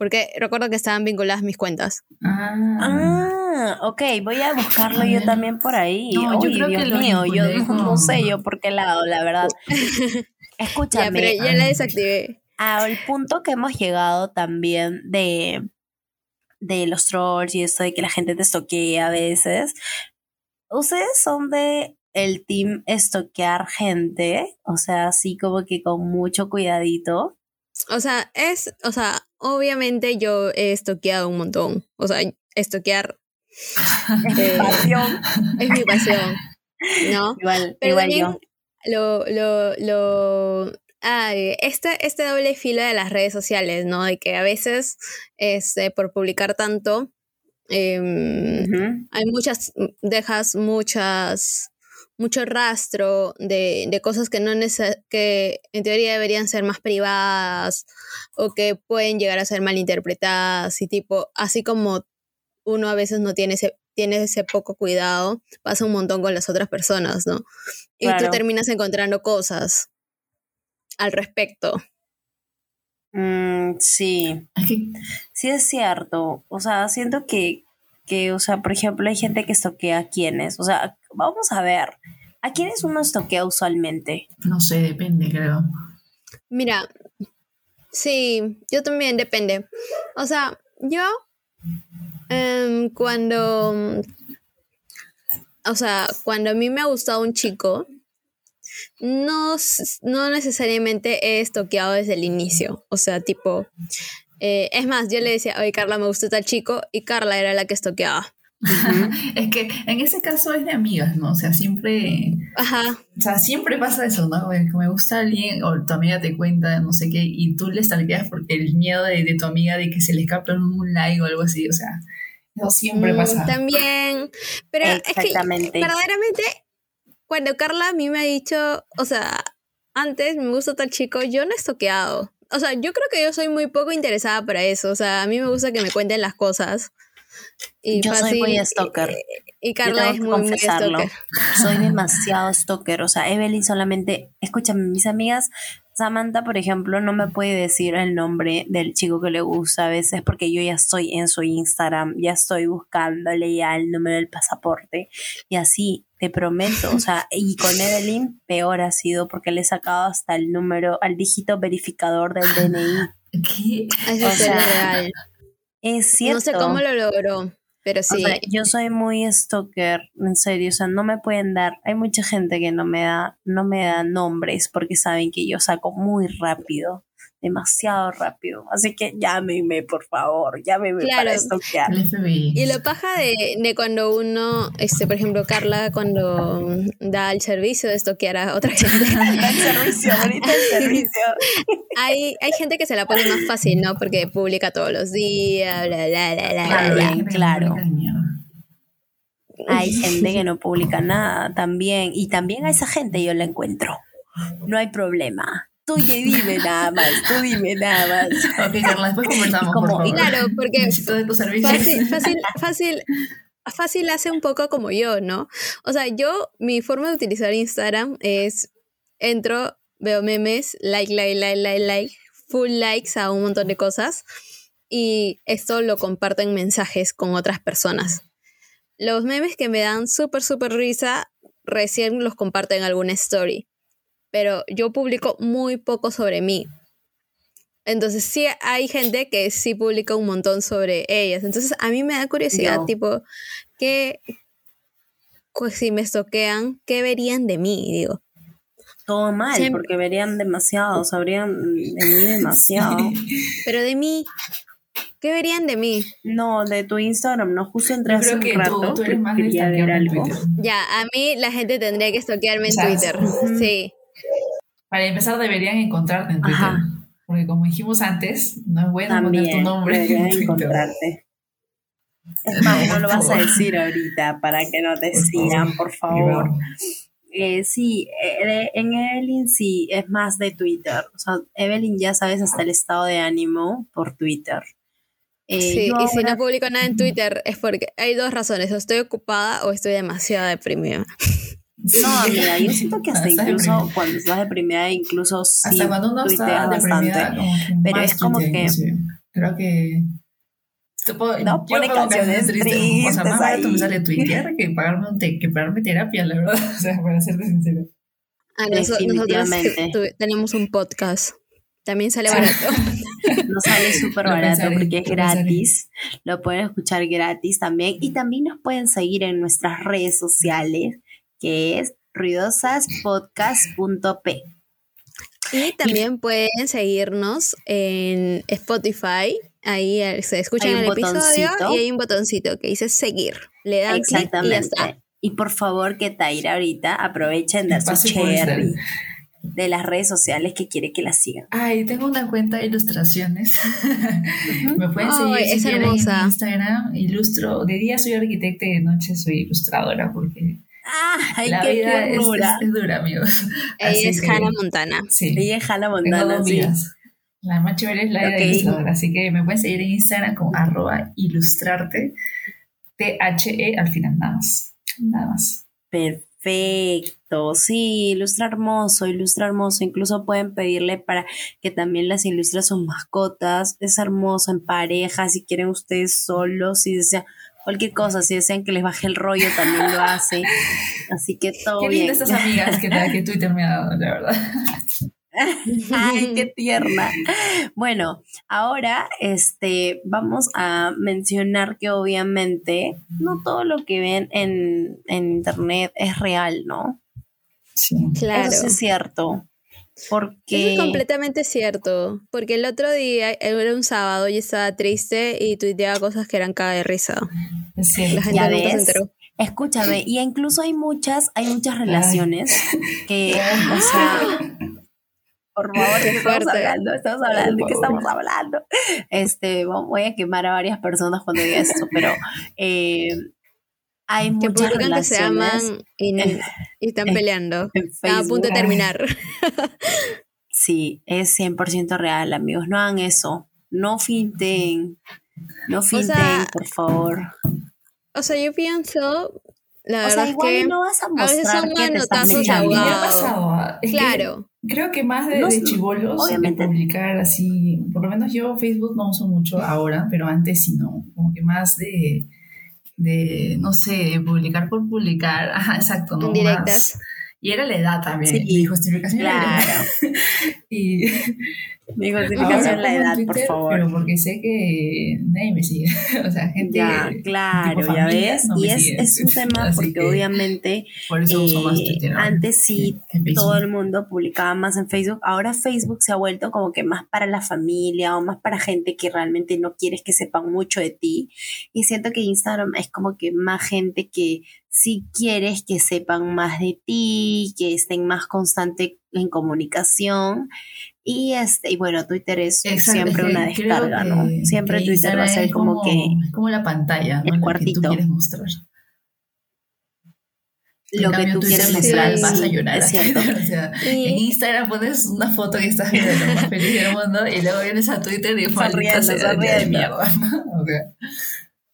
Porque recuerdo que estaban vinculadas mis cuentas. Ah. Ah, ok, voy a buscarlo yo también por ahí. No, yo Uy, creo que Dios lo mío, yo no, sé yo por qué lado, la verdad. Ya, Escúchame, pero ya la desactivé. al punto que hemos llegado también de, de los trolls y esto de que la gente te estoquea a veces. ¿Ustedes son de el team estoquear gente? O sea, así como que con mucho cuidadito. O sea, es, o sea, obviamente yo he estoqueado un montón. O sea, estoquear eh, Pasión. es mi pasión, ¿no? Igual, Pero igual también yo. lo, lo, lo, ay, este, este doble filo de las redes sociales, ¿no? De que a veces, este, por publicar tanto, em, hay muchas, dejas muchas, mucho rastro de, de cosas que no que en teoría deberían ser más privadas o que pueden llegar a ser malinterpretadas y tipo, así como uno a veces no tiene ese, tiene ese poco cuidado, pasa un montón con las otras personas, ¿no? Y Claro. tú terminas encontrando cosas al respecto. Mm, sí. Sí es cierto, o sea, siento que, que, o sea, por ejemplo, hay gente que estoquea a quienes, o sea, vamos a ver, ¿a quiénes uno estoquea usualmente? no sé, depende, creo. Mira, sí, yo también depende. O sea, yo em, cuando, o sea, cuando a mí me ha gustado un chico, no, no necesariamente he estoqueado desde el inicio. O sea, tipo, eh, es más, yo le decía, oye, Carla, me gusta tal chico, y Carla era la que estoqueaba. Es que en ese caso es de amigas, ¿no? O sea, siempre, Ajá, o sea, siempre pasa eso, ¿no? Que me gusta alguien o tu amiga te cuenta no sé qué y tú le stalkeas porque el miedo de, de tu amiga de que se le escape un like o algo así, o sea, eso siempre Mm, pasa. También, pero es que Exactamente. verdaderamente cuando Carla a mí me ha dicho, o sea, antes me gusta tal chico, yo no he estoqueado. O sea, yo creo que yo soy muy poco interesada para eso. O sea, a mí me gusta que me cuenten las cosas. Y Yo soy fácil, muy stalker. Y, y Carla es muy, muy confesarlo. stalker. Soy demasiado stalker, o sea, Evelyn solamente, escúchame, mis amigas, Samantha, por ejemplo, no me puede decir el nombre del chico que le gusta a veces porque yo ya estoy en su Instagram, ya estoy buscándole ya el número del pasaporte y así, te prometo, o sea, y con Evelyn peor ha sido porque le he sacado hasta el número, al dígito verificador del DNI. ¿Qué? Eso O es sea, real. Es cierto. No sé cómo lo logró, pero O sí. sea, yo soy muy stalker, en serio, o sea, no me pueden dar, hay mucha gente que no me da, no me da nombres porque saben que yo saco muy rápido, demasiado rápido. Así que llámeme, por favor, llámeme Claro. para FBI. Y lo paja de, de cuando uno, este, por ejemplo, Carla, cuando da el servicio de estoquear a otra gente. el servicio, ahorita el servicio. hay, hay gente que se la pone más fácil, ¿no? Porque publica todos los días, bla, bla, bla, bla, Claro. bla. Bien, claro. Hay gente que no publica nada también, y también a esa gente yo la encuentro. No hay problema. Tú dime nada más, tú dime nada más. Ok, Carla, después conversamos, Como- por favor. Claro, porque fácil, fácil, fácil, fácil hace un poco como yo, ¿no? O sea, yo, mi forma de utilizar Instagram es, entro, veo memes, like, like, like, like, like, full likes a un montón de cosas y esto lo comparto en mensajes con otras personas. Los memes que me dan súper, súper risa, recién los comparto en alguna story. Pero yo publico muy poco sobre mí. Entonces sí hay gente que sí publica un montón sobre ellas. Entonces a mí me da curiosidad, No. tipo, que pues, si me estoquean, ¿qué verían de mí? Digo, Todo mal, Siempre- porque verían demasiado, sabrían de mí demasiado. pero de mí, ¿qué verían de mí? No, de tu Instagram, no, justo entré Yo hace un rato tú, tú que eres más de quería ver stalkearme en algo. Twitter. Ya, a mí la gente tendría que estoquearme en Twitter. Sí. Para empezar, deberían encontrarte en Twitter. Ajá. Porque como dijimos antes, no es bueno poner tu También nombre deberían en encontrarte. Es más, no lo vas a decir ahorita para que no te Por sigan, por favor. Eh, sí, eh, en Evelyn sí, es más de Twitter. O sea, Evelyn ya sabes hasta el estado de ánimo por Twitter. Eh, Sí, y si no publico nada en Twitter es porque hay dos razones, o estoy ocupada o estoy demasiado deprimida. No, amiga, yo siento que hasta incluso deprimida. cuando estás deprimida, incluso sí Hasta cuando uno está deprimida, bastante. Pero más es como que-. Creo que... Puedo- No, yo pone canciones O sea, más barato me sale tuitear que pagarme, un te- que pagarme terapia, la verdad. O sea, para serte sincero. Ah, noso- nosotros tenemos un podcast. También sale barato. No sale súper barato pensaré, porque es pensaré. gratis. Lo pueden escuchar gratis también. Y también nos pueden seguir en nuestras redes sociales, que es ruidosaspodcast.p. Y también pueden seguirnos en Spotify. Ahí eh, se un el episodio y hay un botoncito que dice seguir. Le dan clic y ya está. Exactamente. Y por favor que Taira ahorita aprovechen de Me su cherry de las redes sociales que quiere que la sigan. Ay, tengo una cuenta de ilustraciones. Me pueden seguir si es hermosa. en Instagram. Ilustro. De día soy arquitecta y de noche soy ilustradora porque ¡Ay, la qué vida es, es- es dura, amigos. Ella Así es que- Hannah Montana. Sí. Ella es Hannah Tengo Montana, dos sí. La más chévere es la vida Ok. de ilustradora. Así que me pueden seguir en Instagram como arroba ilustrarte. T-H-E al final, nada más. Nada más. Perfecto, sí, ilustra hermoso, ilustra hermoso. Incluso pueden pedirle para que también las ilustre a sus mascotas. Es hermoso en pareja, si quieren ustedes solos, si desean cualquier cosa, si desean que les baje el rollo, también lo hace. Así que todo Qué bien. lindas estas amigas que, que Twitter me ha dado, la verdad. Ay, qué tierna. Bueno, ahora este vamos a mencionar que obviamente no todo lo que ven en, en internet es real, ¿no? Sí. Claro. Eso sí es cierto. Eso Porque es completamente cierto. Porque el otro día, era un sábado, y estaba triste y tuiteaba cosas que eran caga de risa. La gente Ya se ves. enteró. Escúchame, y incluso hay muchas, hay muchas relaciones que, o sea, por favor, Qué ¿qué estamos fuerte. hablando? Estamos hablando, ¿de qué estamos hablando? Este, voy a quemar a varias personas cuando diga esto, pero eh, hay Que muchas publican que se aman relaciones y, están en- peleando. en Están a punto de terminar. Sí, es 100% real, amigos. No hagan eso. No finten. No finten, sea, por favor. O sea, yo pienso, la O verdad sea, es igual que no vas a a veces mostrar son que te estás pasado. que claro. Creo que más de, No, de chivolos, obviamente. de publicar así, por lo menos yo Facebook no uso mucho ahora, pero antes sí no, como que más de, de no sé, publicar por publicar, ajá, exacto, no Indirectas. más. Y era la edad también, Sí, mi justificación. Claro. Y Mi justificación la edad, por Twitter, favor. Pero porque sé que nadie me sigue, o sea, gente Ya, claro, tipo ya familia ves. no y es, un tema Así porque que obviamente por eso uso más eh, Twitter. ahora antes sí todo el mundo publicaba más en Facebook. Ahora Facebook se ha vuelto como que más para la familia o más para gente que realmente no quieres que sepan mucho de ti. Y siento que Instagram es como que más gente que sí quieres que sepan más de ti, que estén más constante en comunicación. Y este, y bueno, Twitter es Exacto, siempre que una descarga, ¿no? que- Siempre que Twitter va a ser es como, que es como la pantalla, ¿no? el La que cuartito. tú quieres mostrar. lo En que cambio, tú Twitter quieres mostrar. vas sí, a llorar. es cierto. o sea, en Instagram pones una foto que estás viendo lo más feliz del mundo y luego vienes a Twitter y Sonriendo, ya de sonriendo. mierda, ¿no? O sea,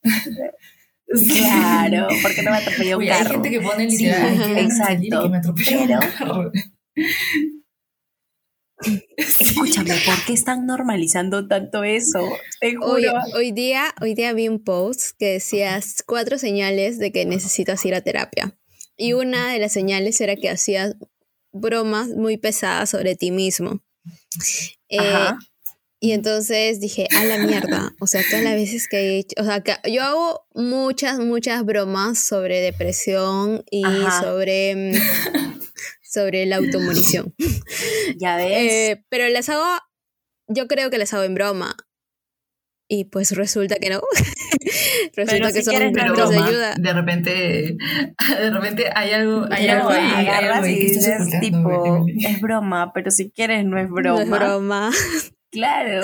Claro, porque no me atropelló un Oye, hay carro. gente que pone Sí, literal, "Ay, qué ganas de salir y exacto. que me atropelló un Pero- carro. Escúchame, ¿por qué están normalizando tanto eso? Te juro. hoy, hoy día, hoy día vi un post que decía cuatro señales de que necesitas ir a terapia. Y una de las señales era que hacías bromas muy pesadas sobre ti mismo. Eh, y entonces dije, a la mierda. O sea, todas las veces que he hecho. O sea, que yo hago muchas, muchas bromas sobre depresión y Ajá. sobre. sobre la automorición. Ya ves. Eh, pero las hago. Yo creo que las hago en broma. Y pues resulta que no. resulta Pero que si son no gritos de ayuda. De repente, de repente hay algo, hay No, algo ahí, hay algo agarras ahí y dices, tipo, es broma, pero si quieres no es No broma. es broma. Claro,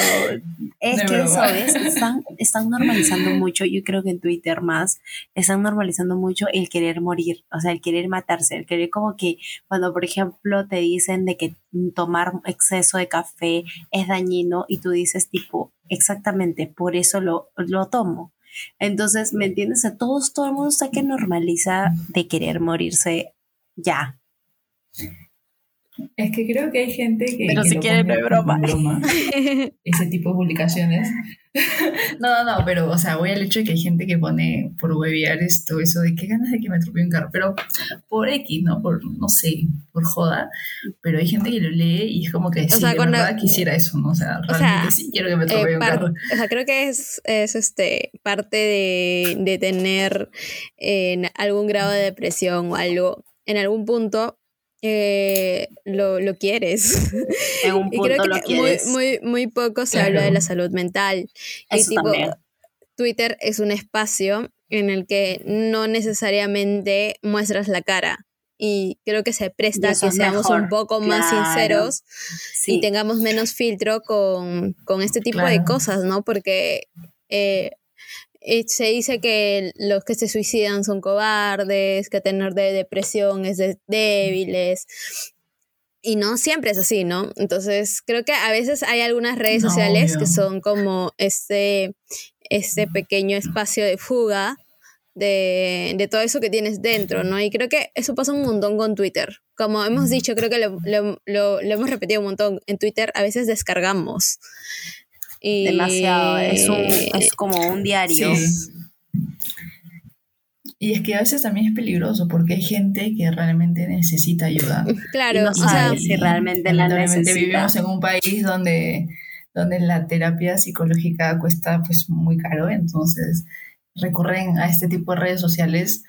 es es que eso. ¿ves? Están, están normalizando mucho, yo creo que en Twitter más, están normalizando mucho el querer morir, o sea, el querer matarse, el querer como que cuando, por ejemplo, te dicen de que tomar exceso de café es dañino y tú dices tipo, exactamente, por eso lo, lo tomo. Entonces, ¿me entiendes? A todos, todo el mundo está que normaliza de querer morirse ya. Es que creo que hay gente que. Pero que si pone no es broma. como ese tipo de publicaciones. no, no, no, pero, o sea, voy al hecho de que hay gente que pone por huevear esto, eso de qué ganas de que me atropelle un carro, pero por X, ¿no? Por, no sé, por joda, pero hay gente que lo lee y es como que sí, sea, de cuando- verdad quisiera eso, ¿no? O sea, O sea, realmente sí quiero que me atropelle Eh, un carro. o sea, creo que es, es este parte de, de tener eh, algún grado de depresión o algo. En algún punto eh, lo, lo quieres. En un y punto creo lo que muy, quieres. muy, muy poco se Claro. habla de la salud mental. Y tipo, también. Twitter es un espacio en el que no necesariamente muestras la cara. Y creo que se Y presta a que seamos mejor, un poco más sinceros Sí. y tengamos menos filtro con, con este tipo de cosas, ¿no? Porque eh, se dice que los que se suicidan son cobardes, que tener de depresión es de débiles. Y no siempre es así, ¿no? Entonces, creo que a veces hay algunas redes No, sociales obvio. que son como este, este pequeño espacio de fuga de, de todo eso que tienes dentro, ¿no? Y creo que eso pasa un montón con Twitter. Como hemos dicho, creo que lo, lo- lo- lo hemos repetido un montón. En Twitter a veces descargamos. Y- Demasiado. Es, un, es como un diario. Sí. Y es que a veces también es peligroso porque hay gente que realmente necesita ayuda. Claro, Y no o sea, sabes si realmente la necesita. vivimos en un país donde, donde la terapia psicológica cuesta pues muy caro, entonces recurren a este tipo de redes sociales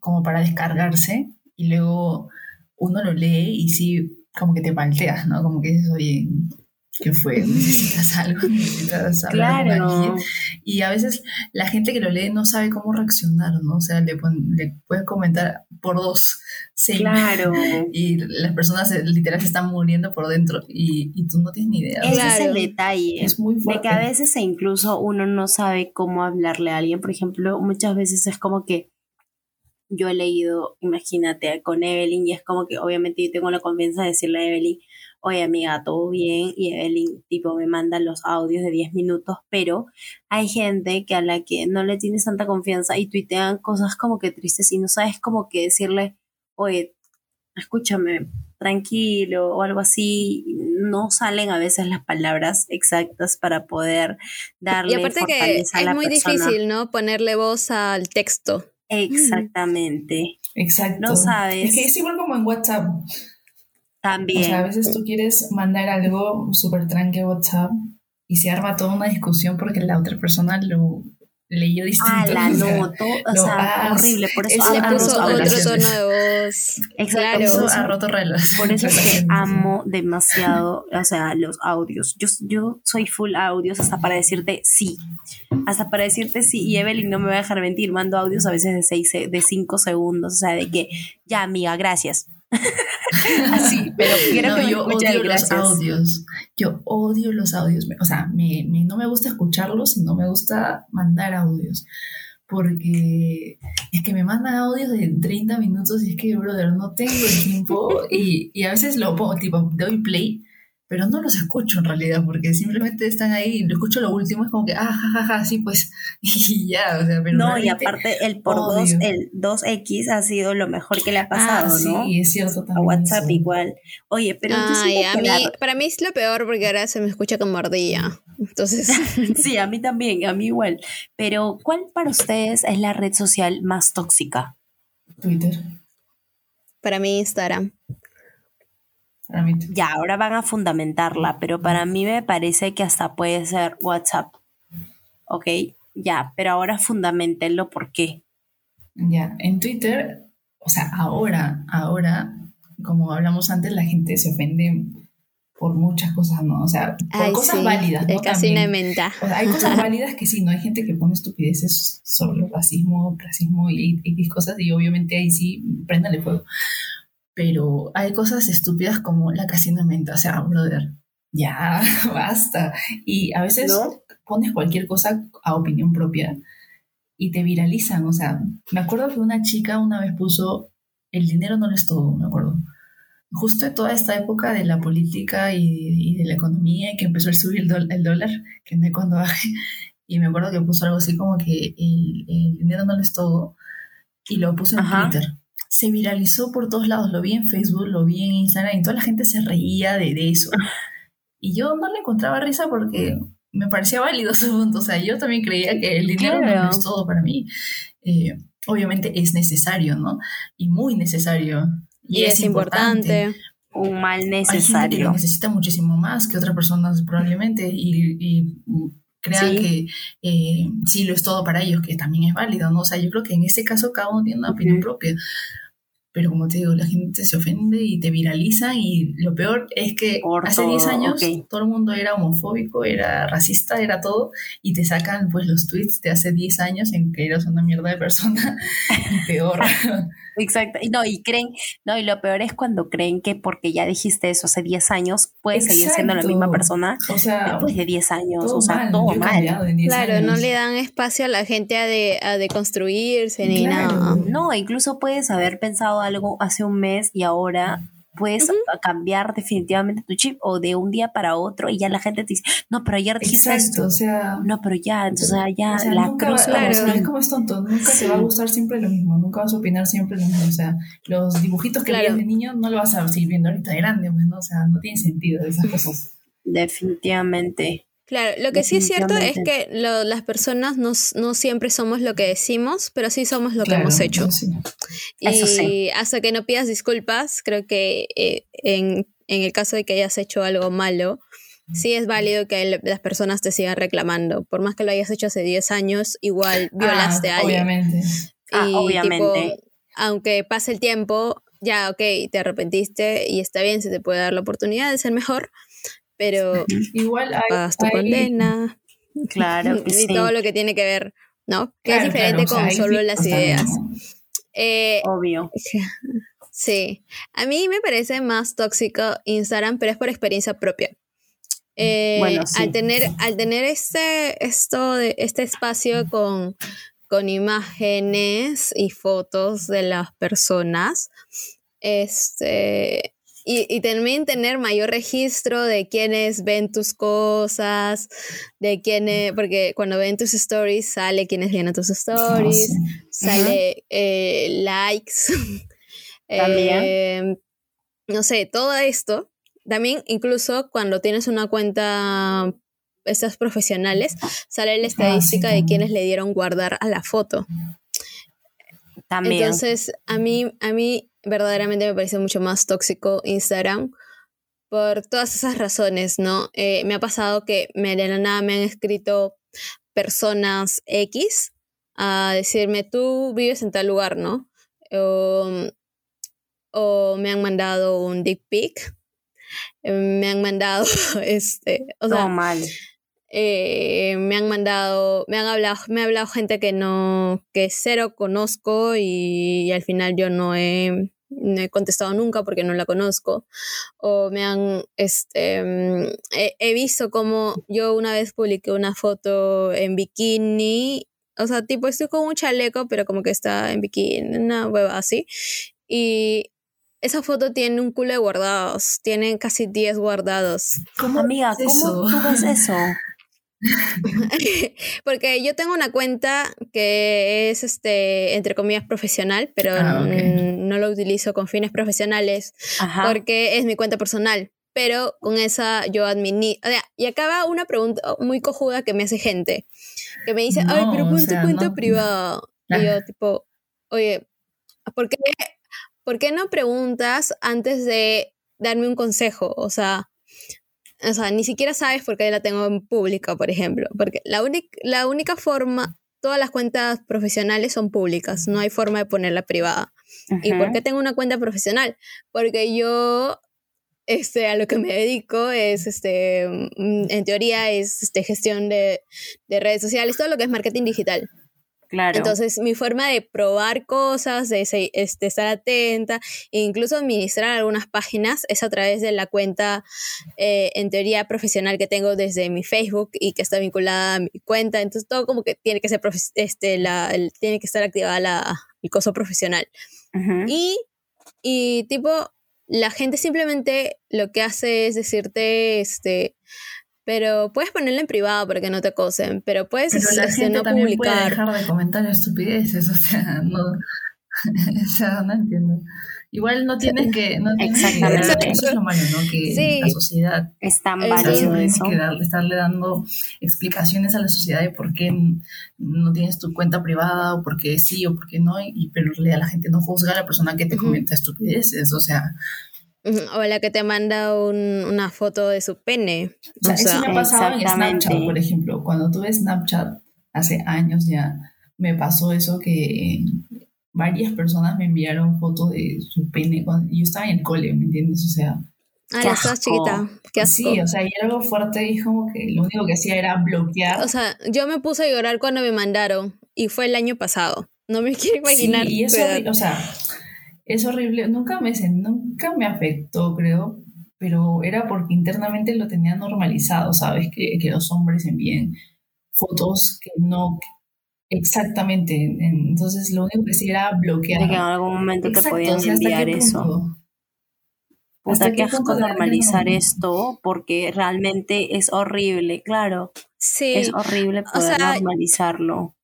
como para descargarse y luego uno lo lee y sí, como que te palteas, ¿no? Como que dices, oye, ¿qué fue? ¿Necesitas algo? ¿Necesitas hablar con Claro. alguien? Y a veces la gente que lo lee no sabe cómo reaccionar, ¿no? O sea, le, pon- le puedes comentar por dos, sí, Claro. y las personas eh, literal se están muriendo por dentro y, y tú no tienes ni idea. Ese es Claro. el detalle. Es muy De fuerte. que a veces e incluso uno no sabe cómo hablarle a alguien. Por ejemplo, muchas veces es como que yo he leído, imagínate, con Evelyn, y es como que obviamente yo tengo la confianza de decirle a Evelyn, oye amiga, todo bien, y Evelyn tipo me manda los audios de 10 minutos, pero hay gente que a la que no le tienes tanta confianza y tuitean cosas como que tristes y no sabes como que decirle, oye, escúchame, tranquilo o algo así, no salen a veces las palabras exactas para poder darle y aparte que a es la muy persona. difícil, ¿no? Ponerle voz al texto. Exactamente. Exacto. No sabes. Es que es igual como en WhatsApp. También. O sea, a veces tú quieres mandar algo súper tranqui a WhatsApp y se arma toda una discusión porque la otra persona lo leyó distinto. Ah, la o sea, noto, o lo- sea, ah, horrible, por eso Le puso otro tono de voz. Exacto, Claro. Eso por eso- ha roto relaciones. Por eso es que amo demasiado, o sea, los audios. Yo, yo soy full audios hasta para decirte sí. Hasta para decirte sí. Y Evelyn no me va a dejar mentir. Mando audios a veces de seis, se- de cinco segundos. O sea, de que, ya, amiga, gracias. Así, pero quiero No, que yo odio los audios. Yo odio los audios. O sea, me, me- no me gusta escucharlos y no me gusta mandar audios. Porque es que me mandan audios de 30 minutos y es que, brother, no tengo el tiempo. Y, y a veces lo pongo, tipo, doy play, pero no los escucho en realidad, porque simplemente están ahí y lo escucho lo último, es como que, ah, jajaja, sí, pues, y ya, o sea, pero No, y aparte el por dos, odio. el 2X ha sido lo mejor que le ha Ah, pasado, sí, ¿no? es cierto A también. WhatsApp eso. igual. Oye, pero Ay, a mí, la- para mí es lo peor porque ahora se me escucha como ardilla. Entonces, Sí, a mí también, a mí igual. Pero, ¿cuál para ustedes es la red social más tóxica? Twitter. para mí Instagram. Ya, ahora van a fundamentarla, pero para mí me parece que hasta puede ser WhatsApp. ¿Ok? Ya, pero ahora fundamentenlo por qué. Ya, en Twitter, o sea, ahora, ahora, como hablamos antes, la gente se ofende por muchas cosas, ¿no? O sea, por Ay, cosas sí, válidas, ¿no? casi También. menta. O sea, hay cosas válidas que sí, ¿no? Hay gente que pone estupideces sobre racismo, racismo y X cosas, y obviamente ahí sí, préndale fuego. Pero hay cosas estúpidas como la casina de menta, o sea, brother, ya, basta. Y a veces ¿No? pones cualquier cosa a opinión propia y te viralizan, o sea, me acuerdo que una chica una vez puso, el dinero no lo es todo, me acuerdo. Justo en toda esta época de la política y, y de la economía y que empezó a subir el, el dólar, que no hay cuando baje, y me acuerdo que puso algo así como que el, el dinero no lo es todo, y lo puso en Ajá. Twitter. Se viralizó por todos lados, lo vi en Facebook, lo vi en Instagram, y toda la gente se reía de, de eso. Y yo no le encontraba risa porque me parecía válido su punto. O sea, yo también creía que el dinero no Claro. es todo para mí. Eh, obviamente es necesario, ¿no? Y muy necesario. Y, es, importante. Un mal Hay gente que necesario. lo necesita muchísimo más que otras personas probablemente y, y crean Sí. que eh, sí lo es todo para ellos, que también es válido, ¿no? O sea, yo creo que en este caso cada uno tiene una opinión propia. Pero como te digo, la gente se ofende y te viraliza y lo peor es que Por hace 10 todo, años ok. todo el mundo era homofóbico, era racista, era todo y te sacan pues los tweets de hace 10 años en que eras una mierda de persona y peor. Exacto. Y no, y creen, no, y lo peor es cuando creen que porque ya dijiste eso hace 10 años, puedes seguir siendo la Exacto. misma persona o sea, después de 10 años. todo o sea, mal, todo mal. 10 Claro, no años. le dan espacio a la gente a, de, a deconstruirse ni Claro. nada. No, incluso puedes haber pensado algo hace un mes y ahora puedes cambiar definitivamente tu chip o de un día para otro y ya la gente te dice, no, pero ayer dijiste Exacto, esto. o sea, No, pero ya, entonces ya o sea, la nunca cruz va- para o sea, sí. es como es tonto, nunca te va a gustar siempre lo mismo, nunca vas a opinar siempre lo mismo, o sea, los dibujitos que Claro. veías de niño no lo vas a seguir viendo ahorita de grande, pues, ¿no? O sea, no tiene sentido esas cosas. Definitivamente. Claro, lo que sí es cierto es que lo- las personas no, no siempre somos lo que decimos, pero sí somos lo Claro, que hemos hecho. Eso y sí. hasta que no pidas disculpas, creo que eh, en, en el caso de que hayas hecho algo malo, sí es válido que el- las personas te sigan reclamando. Por más que lo hayas hecho hace 10 años, igual violaste Ah, a alguien. Obviamente. Ah, Y, obviamente. tipo, aunque pase el tiempo, ya, ok, te arrepentiste y está bien, se te puede dar la oportunidad de ser mejor, pero Igual hay, pagas tu hay- condena Claro que y sí. todo lo que tiene que ver, ¿no? Que claro, es diferente claro, o sea, con solo las ideas. Eh, Obvio. sí, a mí me parece más tóxico Instagram, pero es por experiencia propia. Eh, Bueno, sí. al tener, al tener este, esto de, este espacio con, con imágenes y fotos de las personas, este, y, y también tener mayor registro de quienes ven tus cosas, de quienes, porque cuando ven tus stories sale quienes ven tus stories, No, sale eh, likes, También. eh, no sé, todo esto. También incluso cuando tienes una cuenta, estas profesionales, sale la estadística de quienes le dieron guardar a la foto. También. Entonces, a mí, a mí verdaderamente me parece mucho más tóxico Instagram por todas esas razones, ¿no? Eh, me ha pasado que me, de la nada me han escrito personas X a decirme, tú vives en tal lugar, ¿no? O, o me han mandado un dick pic, eh, me han mandado, este, o sea, mal. eh, me han mandado, me han hablado, me ha hablado gente que no, que cero conozco y, al final yo no he, no he contestado nunca porque no la conozco. O me han, este, mm, he, he visto como yo una vez publiqué una foto en bikini, o sea, tipo estoy con un chaleco, pero como que está en bikini, una hueva así. Y esa foto tiene un culo de guardados, tiene casi 10 guardados. ¿Cómo Amiga, ¿cómo eso? tú ves eso? Porque yo tengo una cuenta que es, este, entre comillas, profesional, pero Ah, ok. mm, no lo utilizo con fines profesionales Ajá. porque es mi cuenta personal. Pero con esa yo administro. Sea, y acaba una pregunta muy cojuda que me hace gente. Que me dice, ay, No, pero o pon sea, tu cuenta no. privada. Ah. Y yo, tipo, oye, ¿por qué, ¿por qué no preguntas antes de darme un consejo, o sea, o sea, ni siquiera sabes por qué la tengo en pública, por ejemplo, porque la, la única forma, todas las cuentas profesionales son públicas, no hay forma de ponerla privada. ¿Y por qué tengo una cuenta profesional? Porque yo este, a lo que me dedico es, este, mm, en teoría, es este, gestión de, de redes sociales, todo lo que es marketing digital. Claro. Entonces, mi forma de probar cosas, de este, estar atenta e incluso administrar algunas páginas es a través de la cuenta, eh, en teoría, profesional que tengo desde mi Facebook y que está vinculada a mi cuenta. Entonces, todo como que tiene que ser, este, la, tiene que estar activada la, el coso profesional. y, y, tipo, la gente simplemente lo que hace es decirte, este, pero puedes ponerla en privado para que no te acosen, pero puedes pero la este, gente no también publicar. Puede dejar de comentar estupideces, o sea, no, o sea, no entiendo. Igual no tienes que, no tienes Exactamente. que, eso es lo malo, ¿no? Que la sociedad es tan válido eso. Que estarle dando explicaciones a la sociedad de por qué no tienes tu cuenta privada o por qué sí o por qué no, y pero a la gente no juzga a la persona que te comenta estupideces, o sea, o la que te manda una foto de su pene. O sea, eso me ha pasado en Snapchat, por ejemplo. Cuando tuve Snapchat hace años ya, me pasó eso que varias personas me enviaron fotos de su pene cuando yo estaba en el cole, ¿me entiendes? O sea... Ah, ya estás chiquita. Qué Sí, o sea, y algo fuerte y como que lo único que hacía era bloquear. O sea, yo me puse a llorar cuando me mandaron y fue el año pasado. No me quiero imaginar. Sí, y eso, o sea, es horrible. Nunca me, nunca me afectó, creo, pero era porque internamente lo tenía normalizado, ¿sabes? Que, que los hombres envíen fotos que no exactamente. Entonces lo único que sí era bloquear. De que en algún momento te podían enviar eso. Hasta que asco normalizar esto porque realmente es horrible, claro. Sí. Es horrible poder normalizarlo.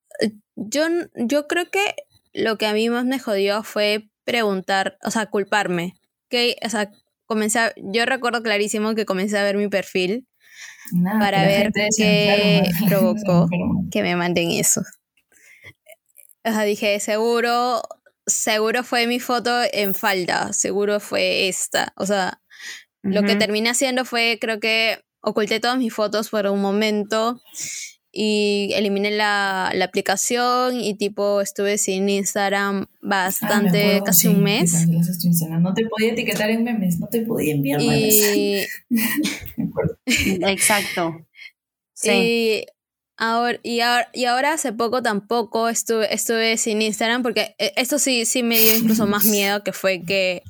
Yo, yo creo que lo que a mí más me jodió fue preguntar, o sea, culparme. Que, o sea, comencé a, yo recuerdo clarísimo que comencé a ver mi perfil para ver qué provocó que me manden eso. O sea, dije, seguro, seguro fue mi foto en falda, seguro fue esta. O sea, lo que terminé haciendo fue, creo que oculté todas mis fotos por un momento y eliminé la, la, aplicación y tipo estuve sin Instagram bastante, ah, casi un mes. No te podía etiquetar en memes, no te podía enviar y... Exacto. Sí. Y ahora, y ahora, y ahora hace poco tampoco estuve, estuve sin Instagram porque eh, esto sí, sí me dio incluso más miedo que fue que,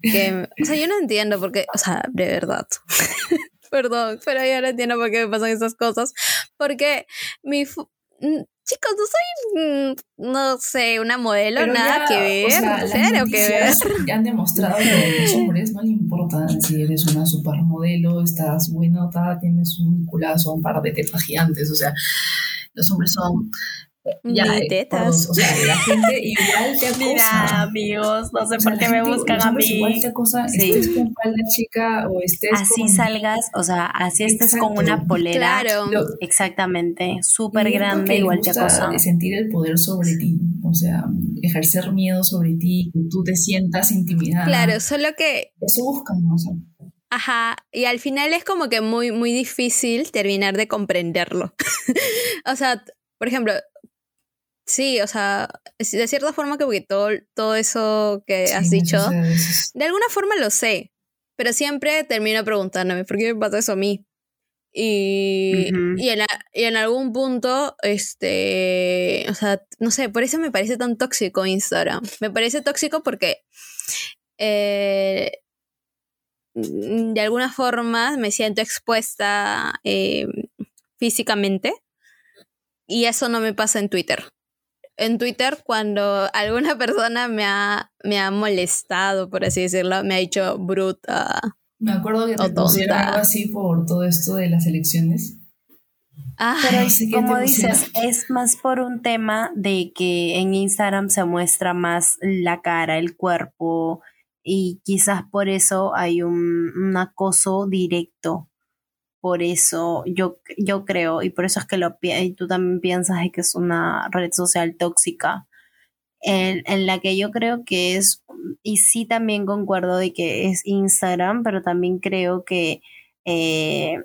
que o sea, yo no entiendo porque, o sea, de verdad. Perdón, pero yo no entiendo por qué me pasan esas cosas. Porque mi. Chicos, no soy, no sé, una modelo, nada que ver. O que ver. Ya han demostrado que a los hombres no le importa si eres una supermodelo, estás muy nota, tienes un culazo, un par de tetas gigantes. O sea, los hombres son ya, eh, tetas. o sea, la gente igual te acosa. Mira, amigos, no sé por qué me buscan a mí. Igual te acosa, sí. estés con falda chica o estés Así salgas, o sea, así estés con una polera. Claro. Exactamente, súper grande, igual te acosa. sentir el poder sobre ti, o sea, ejercer miedo sobre ti, que tú te sientas intimidada. Claro, solo que... Eso buscan. O sea, Ajá, y al final es como que muy, muy difícil terminar de comprenderlo. o sea, por ejemplo, Sí, o sea, de cierta forma que todo, todo eso que has dicho, de alguna forma lo sé, pero siempre termino preguntándome, ¿por qué me pasa eso a mí? Y, y, en, y, en, algún punto, este, o sea, no sé, por eso me parece tan tóxico Instagram. Me parece tóxico porque eh, de alguna forma me siento expuesta eh, físicamente y eso no me pasa en Twitter en Twitter cuando alguna persona me ha, me ha molestado, por así decirlo, me ha dicho bruta. Me acuerdo que te pusieron algo así por todo esto de las elecciones. Ah, Pero como dices, es más por un tema de que en Instagram se muestra más la cara, el cuerpo, y quizás por eso hay un, un acoso directo por eso yo, yo creo, y por eso es que lo, y tú también piensas que es una red social tóxica, en, en la que yo creo que es, y sí también concuerdo de que es Instagram, pero también creo que eh,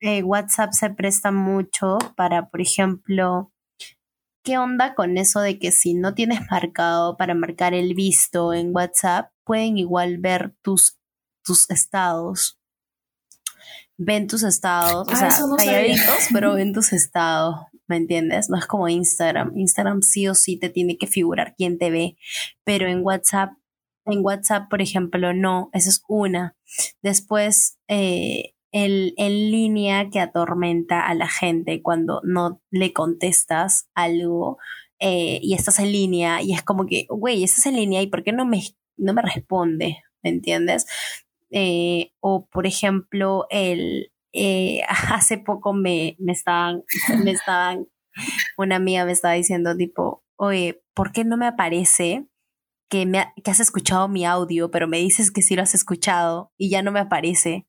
eh, WhatsApp se presta mucho para, por ejemplo, ¿qué onda con eso de que si no tienes marcado para marcar el visto en WhatsApp, pueden igual ver tus, tus estados? Ven tus estados, o Ah, sea, no sabía. calladitos, pero ven tus estados, ¿me entiendes? No es como Instagram. Instagram sí o sí te tiene que figurar quién te ve, pero en WhatsApp, en WhatsApp, por ejemplo, no, esa es una. Después, eh, el en línea que atormenta a la gente cuando no le contestas algo eh, y estás en línea y es como que, güey, estás en línea y ¿por qué no me, no me responde? ¿Me entiendes? Eh, o por ejemplo, el, eh, hace poco me, me estaban, me estaban, una amiga me estaba diciendo tipo, oye, ¿por qué no me aparece que, me, ha- que has escuchado mi audio, pero me dices que sí lo has escuchado y ya no me aparece?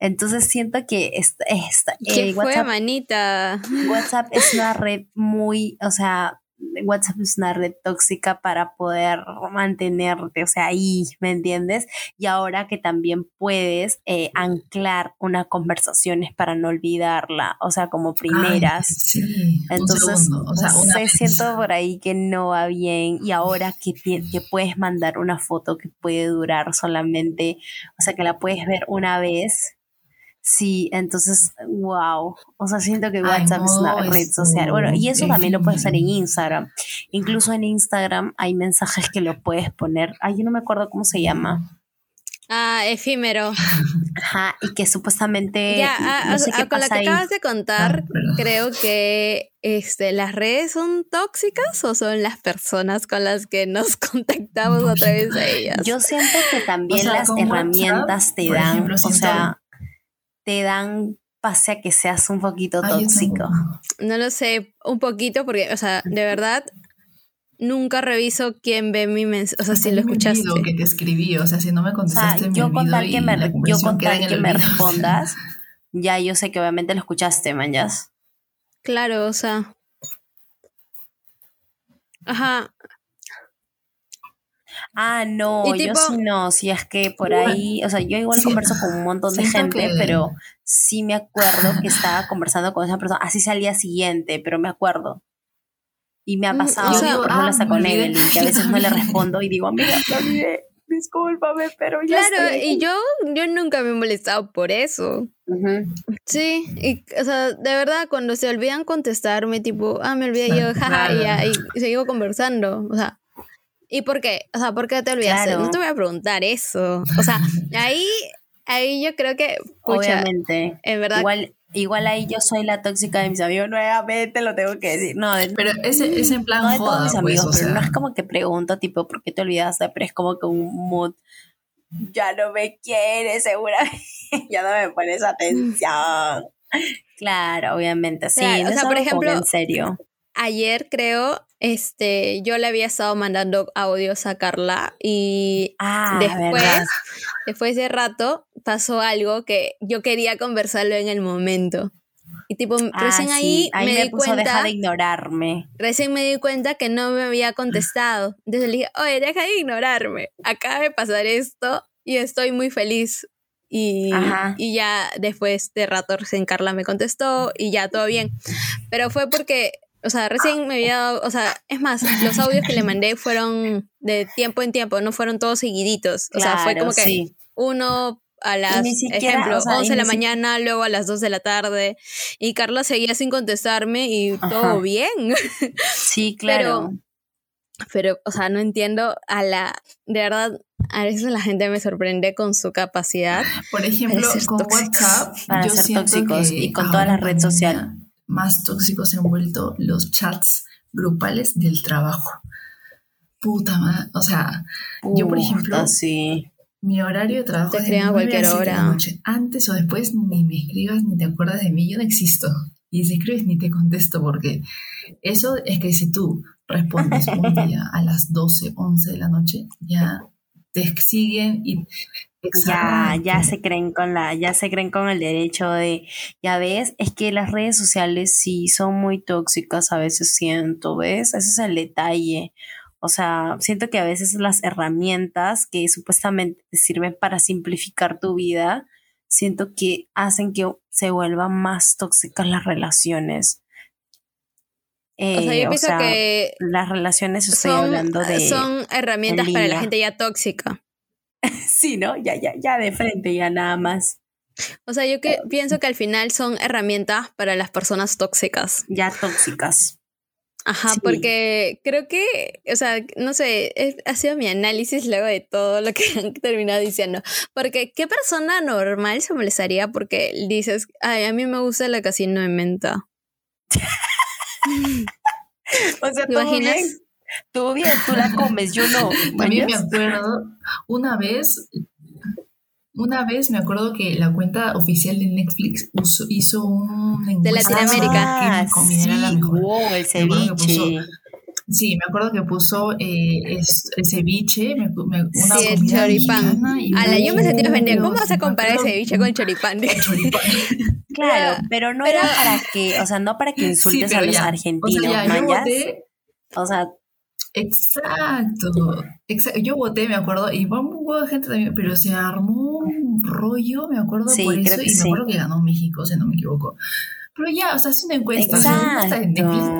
Entonces siento que esta, esta- ¿Qué eh, fue, WhatsApp, manita? WhatsApp es una red muy, o sea, WhatsApp es una red tóxica para poder mantenerte, o sea, ahí, ¿me entiendes? Y ahora que también puedes eh, anclar una conversación es para no olvidarla, o sea, como primeras. Ay, sí, Entonces, o sea, una vez. siento por ahí que no va bien y ahora que, que puedes mandar una foto que puede durar solamente, o sea, que la puedes ver una vez. Sí, entonces, wow. O sea, siento que Ay, WhatsApp es una red es social. Bueno, y eso también lo puedes hacer en. Instagram. Incluso en Instagram hay mensajes que lo puedes poner. Ay, yo no me acuerdo cómo se llama. Ah, efímero. Ajá, y que supuestamente. ya, ah, no sé ah, qué con lo que ahí. acabas de contar, Ah, creo que este, las redes son tóxicas o son las personas con las que nos contactamos a través de ellas. Yo siento que también O sea, las herramientas WhatsApp, te dan, ejemplo, o sea, te dan pase a que seas un poquito tóxico. No lo sé, un poquito, porque, o sea, de verdad, nunca reviso quién ve mi mensaje. O sea, si lo escuchaste. que te escribí, o sea, si no me O sea, contestaste, me yo con tal que me, yo con tal que respondas, ya yo sé que obviamente lo escuchaste, manjas. Claro, o sea. Ajá. Ah, no, Y yo tipo- sí no, si es que por ahí, o sea, yo igual Sí, converso con un montón de gente, que- pero sí me acuerdo que estaba conversando con esa persona, así al día siguiente, pero me acuerdo. Y me ha Mm, pasado, o sea- por ejemplo, hasta Ah, olvidé. Evelyn, que a veces no le respondo y digo, amiga, discúlpame, pero ya Claro, estoy aquí". y yo, yo nunca me he molestado por eso. Sí, y, o sea, de verdad, cuando se olvidan contestarme, tipo, ah, me olvidé yo, jaja, y, ya, y sigo conversando. O sea, ¿y por qué? O sea, ¿por qué te olvidaste? Claro. No te voy a preguntar eso. O sea, ahí, ahí yo creo que, pucha, Obviamente. en verdad, Igual, igual ahí yo soy la tóxica de mis amigos, nuevamente lo tengo que decir. No, de, Pero ese es en plan no de joda, todos mis pues, amigos, pero sea, no es como que pregunto, tipo, ¿por qué te olvidaste? Pero es como que un mood. Ya no me quieres, seguramente. ya no me pones atención. Claro, obviamente, sí. Claro, o sea, por ejemplo, en serio. Ayer creo, este, yo le había estado mandando audios a Carla y Ah, después, ¿verdad? después de rato pasó algo que yo quería conversarlo en el momento. Y tipo, Ah, recién sí, ahí, me, di puso, cuenta, deja de ignorarme. recién me di cuenta que no me había contestado. Entonces le dije, oye, deja de ignorarme. Acaba de pasar esto y estoy muy feliz. Y, y ya después de rato recién Carla me contestó y ya todo bien. Pero fue porque, o sea, recién me había dado, o sea, es más, los audios que le mandé fueron de tiempo en tiempo, no fueron todos seguiditos. O sea, fue como que sí. uno a las, siquiera, ejemplo, o sea, y 11 de la si- mañana, luego a las 2 de la tarde. Y Carla seguía sin contestarme y Ajá. todo bien. Sí, claro. Pero, o sea, no entiendo a la, de verdad, a veces la gente me sorprende con su capacidad. Por ejemplo, ser con tóxicos. WhatsApp, Para yo ser tóxicos que y con toda la red social. Más tóxicos se han vuelto los chats grupales del trabajo. Puta madre. O sea, yo, por ejemplo, sí. mi horario de trabajo Te es 9 cualquier 7 de la hora. noche. Antes o después ni me escribas ni te acuerdas de mí, yo no existo. Y si escribes ni te contesto porque eso es que si tú respondes un día a las 12, 11 de la noche, ya te siguen y Ya, ya se creen con la, ya se creen con el derecho de, ya ves, es que las redes sociales sí son muy tóxicas a veces siento, ¿ves? Ese es el detalle. O sea, siento que a veces las herramientas que supuestamente te sirven para simplificar tu vida, siento que hacen que se vuelvan más tóxicas las relaciones. o sea, yo Eh, pienso que las relaciones estoy son, hablando de son herramientas en para la gente ya tóxica. sí, ¿no? Ya, ya, ya de frente, ya nada más. O sea, yo que pienso que al final son herramientas para las personas tóxicas. Ya tóxicas. Ajá, Sí. porque creo que, o sea, no sé, es- ha sido mi análisis luego de todo lo que han terminado diciendo. Porque, ¿qué persona normal se molestaría porque dices, ay, a mí me gusta la casino de menta? O sea, ¿Te todo imaginas? bien. Tú bien, tú la comes, yo no. También me acuerdo, una vez, una vez me acuerdo que la cuenta oficial de Netflix uso- hizo un De Latinoamérica. Ah, ¿Qué comida era la sí, mejor? wow, el que ceviche. Sí, me acuerdo que puso eh, es- el ceviche, me- me- una Sí, el comida choripán. y Ala, yo me sentí ofendida. ¿Cómo vas a comparar ese biche con choripán? choripán. Claro, Pero- no pero- era para que, o sea, no para que insultes Sí, a los ya. argentinos, O sea, ya, yo voté, O sea, exacto, exacto, yo voté, me acuerdo, y va un huevo de gente también, pero se armó un rollo, me acuerdo Sí, por eso, y sí. me acuerdo que ganó México, si no me equivoco. Pero ya, o sea, es una encuesta, o sea, no está en,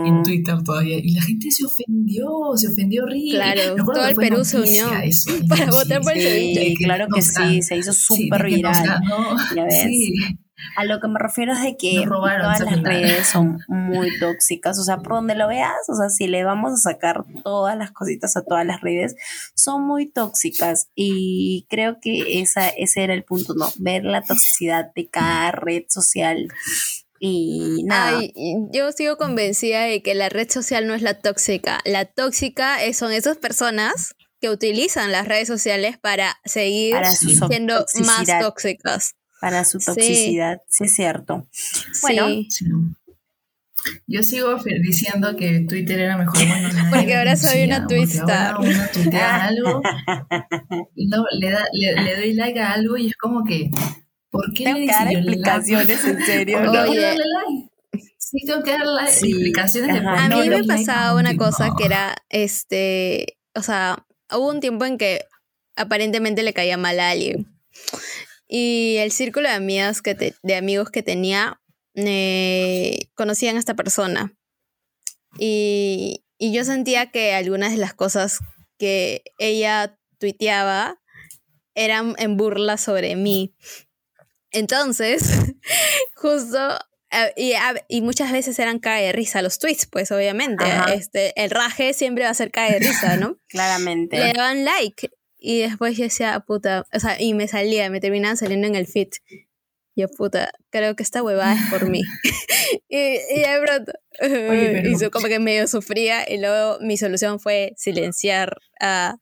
en Twitter todavía, y la gente se ofendió, se ofendió horrible. Claro, todo el Perú se unió eso, para votar por el sí, claro que sí, se hizo súper viral. ganó, Ya ves. sí. A lo que me refiero es de que robaron, todas las redes son muy tóxicas, o sea, por donde lo veas, o sea, si le vamos a sacar todas las cositas a todas las redes, son muy tóxicas y creo que esa, ese era el punto, ¿no? Ver la toxicidad de cada red social y nada. Ay, yo sigo convencida de que la red social no es la tóxica. La tóxica es- son esas personas que utilizan las redes sociales para seguir para siendo más tóxicas. Para su toxicidad, sí es cierto. Bueno, sí. Yo sigo diciendo que Twitter era mejor. Bueno, Porque ahora soy una twistar. Una tuitea algo, no, le, da, le, le doy like a algo y es como que, ¿por qué tengo le que dar yo like? explicaciones, en serio, ¿Por Oye. darle like? Sí, tengo que darle Sí, explicaciones de A mí me like pasaba un una cosa No. que era, este, o sea, hubo un tiempo en que aparentemente le caía mal a alguien. Y el círculo de amigas que te- de amigos que tenía eh, conocían a esta persona. Y, y yo sentía que algunas de las cosas que ella tuiteaba eran en burla sobre mí. Entonces, justo, eh, y, y muchas veces eran cae de risa los tweets, pues obviamente. Ajá. Este, el raje siempre va a ser cae de risa, ¿no? Claramente. Le daban like. Y después yo decía, puta, o sea, y me salía, me terminaban saliendo en el feed. Yo, puta, creo que esta huevada es por mí. y, y de pronto, pero- y su- como que medio sufría. Y luego mi solución fue silenciar a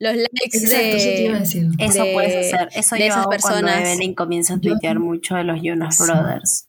los likes Exacto, eso te iba a de... decir. Eso de- puedes hacer. Eso de yo esas hago cuando personas. Evelyn comienza a tuitear mucho de los Jonas Sí. Brothers.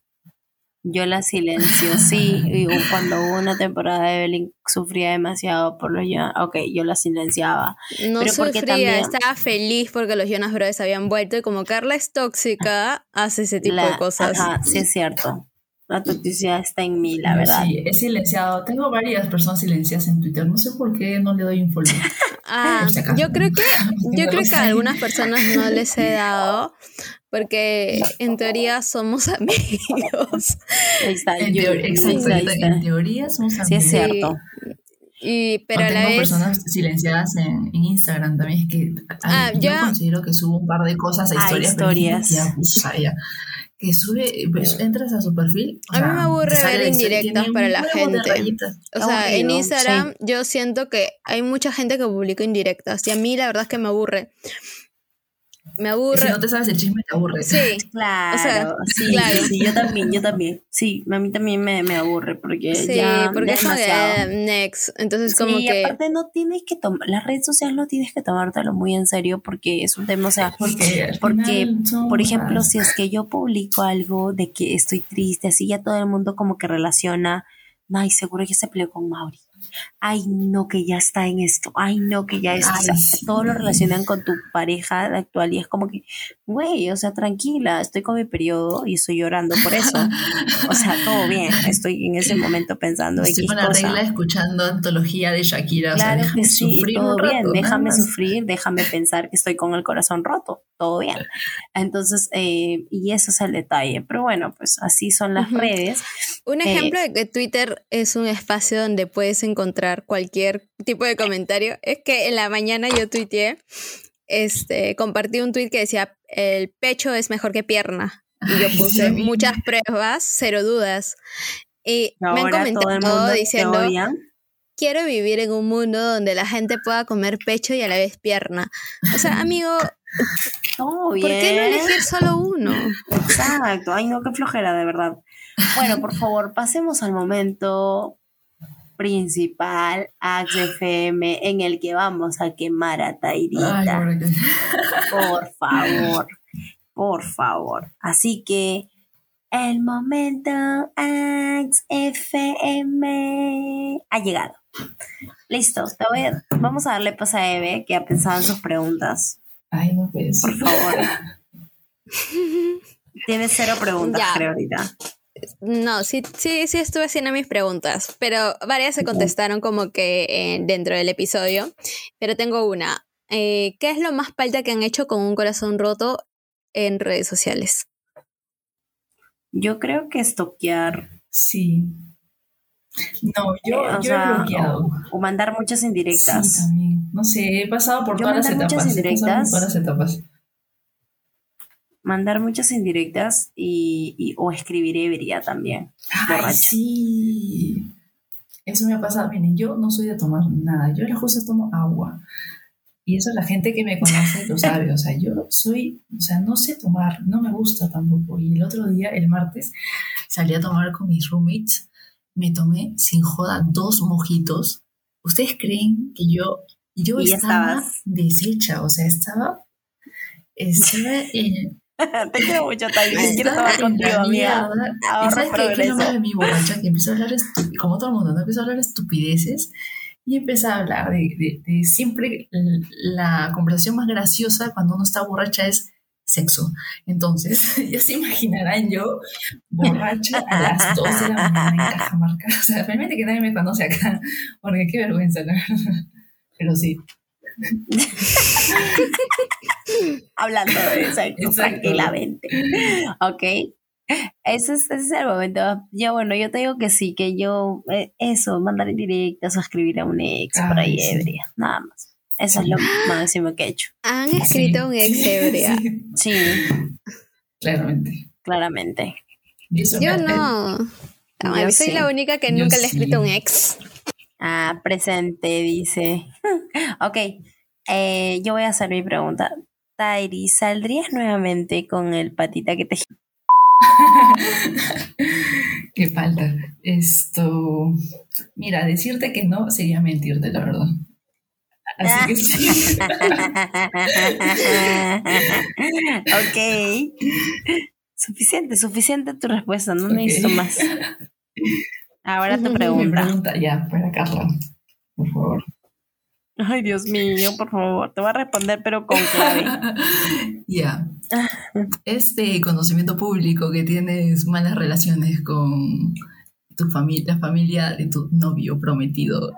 Yo la silencio, sí. Y cuando hubo una temporada Evelyn sufría demasiado por los Jonas. Ok, yo la silenciaba. No Pero porque sufría, también- estaba feliz porque los Jonas Brothers habían vuelto. Y como Carla es tóxica, hace ese tipo La- de cosas. Ajá, sí es cierto. La toxicidad está en mí, la Yo verdad. Sí, he silenciado. Tengo varias personas silenciadas en Twitter. No sé por qué no le doy un follow. Ah, si yo creo que yo creo que a algunas personas no les he dado porque en teoría somos amigos Ahí está. En yo- teoría, exacto, ahí está. en teoría somos Sí es amigos. cierto. y pero a la tengo vez personas silenciadas en, en Instagram también. Es que ay, Ah, yo considero que subo un par de cosas a Ah, historias. pero historias. ya, pues, ah, ya. Que sube, pues, entras a su perfil. A mí me aburre ver indirectas para la gente. o sea, en Instagram yo siento que hay mucha gente que publica indirectas y a mí la verdad es que me aburre. Me aburre. Si no te sabes el chisme, te aburre. Sí, Claro, O sea, sí, claro. sí, yo también, yo también. Sí, a mí también me, me aburre porque sí, ya porque es como que, demasiado. eh, next. Entonces Sí, como y que aparte no tienes que tomar, la red social no tienes que tomártelo muy en serio porque es un tema, o sea, Porque, porque, por ejemplo, si es que yo publico algo de que estoy triste, así ya todo el mundo como que relaciona, ay, seguro que se peleó con Mauri. Ay no que ya está en esto, ay no que ya está, Ay, sí. todo lo relacionan con tu pareja actual y es como que, güey, o sea, tranquila, estoy con mi periodo y estoy llorando por eso. O sea, todo bien, estoy en ese momento pensando Estoy X con la cosa. regla escuchando antología de Shakira. o sea, Claro déjame que sí, sufrir todo un bien, rato, nada déjame sufrir, déjame pensar que estoy con el corazón roto, todo bien. Entonces, eh, y eso es el detalle. Pero bueno, pues así son las Ujú. redes. Un Eh, ejemplo de que Twitter es un espacio donde puedes encontrar cualquier tipo de comentario es que en la mañana yo tuiteé, este, compartí un tweet que decía el pecho es mejor que pierna. Y yo puse muchas pruebas, cero dudas. Y me han todo comentado te diciendo, quiero vivir en un mundo donde la gente pueda comer pecho y a la vez pierna. O sea, amigo, Todo ¿por qué no elegir solo uno? Exacto. Ay, no, qué flojera, de verdad. Bueno, por favor, pasemos al momento principal, AXFM, en el que vamos a quemar a Tairita. Ay, Por favor, por favor. Así que el momento XFM ha llegado. Listo, te voy a- vamos a darle paso a Eve que ha pensado en sus preguntas. Ay, no puedes. Por favor. Tienes cero preguntas, Ya. creo, ahorita. No, sí, sí, sí estuve haciendo mis preguntas, pero varias se contestaron como que eh, dentro del episodio. Pero tengo una. Eh, ¿Qué es lo más palta que han hecho con un corazón roto en redes sociales? Yo creo que estoquear Sí. No, yo, eh, o yo sea, he bloqueado. o, o mandar muchas indirectas. Sí, también. No sé, he pasado por Yo todas las mandé muchas etapas. he pasado por indirectas. todas las etapas. Mandar muchas indirectas y, y- o escribir ebria también. Ay, sí. Eso me ha pasado. Miren, yo no soy de tomar nada. Yo las cosas tomo agua. Y eso la gente que me conoce lo sabe. O sea, yo soy, o sea, no sé tomar, no me gusta tampoco. Y el otro día, el martes, salí a tomar con mis roommates. Me tomé sin joda dos mojitos. ¿Ustedes creen que yo, yo estaba estabas. deshecha? O sea, estaba, estaba en, Te quiero mucho, Tayo. Quiero en contigo, amiga. mierda. ¿Y Ahorra sabes qué? ¿Qué malo de mi borracha? Que empiezo a hablar, como todo el mundo, ¿no? Empiezo a hablar estupideces y empiezo a hablar de, de- de siempre la conversación más graciosa cuando uno está borracha es sexo. Entonces, ya se imaginarán yo borracha a las 2 de la mañana en Cajamarca. O sea, realmente que nadie me conoce acá, porque qué vergüenza, verdad. Pero sí. Hablando de sexo Exacto. tranquilamente. Ok. Ese es, ese es el momento. Yo, bueno, yo te digo que sí, que yo, eh, eso, mandar indirectas o escribir a un ex por ahí sí. ebria, nada más. Eso es lo máximo que he hecho. Han escrito un ex Sí, ebria. sí, Sí, claramente. claramente. Eso Yo no. No, Yo soy sí. la única que Yo nunca le he escrito a un sí. ex. Ah, presente, dice. ok, eh, yo voy a hacer mi pregunta. Tairi, ¿saldrías nuevamente con el patita que te... Qué falta. Esto. Mira, decirte que no sería mentirte, la verdad. Así que sí. ok. Suficiente, suficiente tu respuesta, no Ok. necesito más. Ahora te pregunta. pregunta, ya, para Carla, por favor. Ay, Dios mío, por favor, te voy a responder, pero con clave. Ya. Este conocimiento público que tienes malas relaciones con tu familia, la familia de tu novio prometido,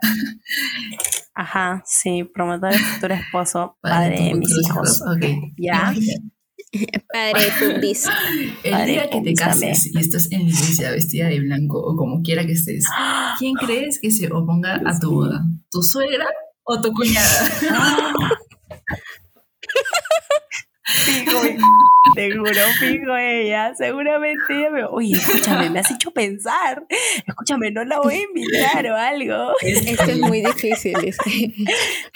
Ajá, sí, promotor de futuro esposo, padre de mis hijos. Ok. Ya. Padre Fundis. El Padre, día que te cases y estás en la iglesia vestida de blanco o como quiera que estés, ¿quién crees que se oponga a tu boda? ¿Tu suegra o tu cuñada? Fijo, te juro, fijo ella. Seguramente ella me. Oye, escúchame, me has hecho pensar. Escúchame, no la voy a invitar o algo. Esto es muy difícil. dice.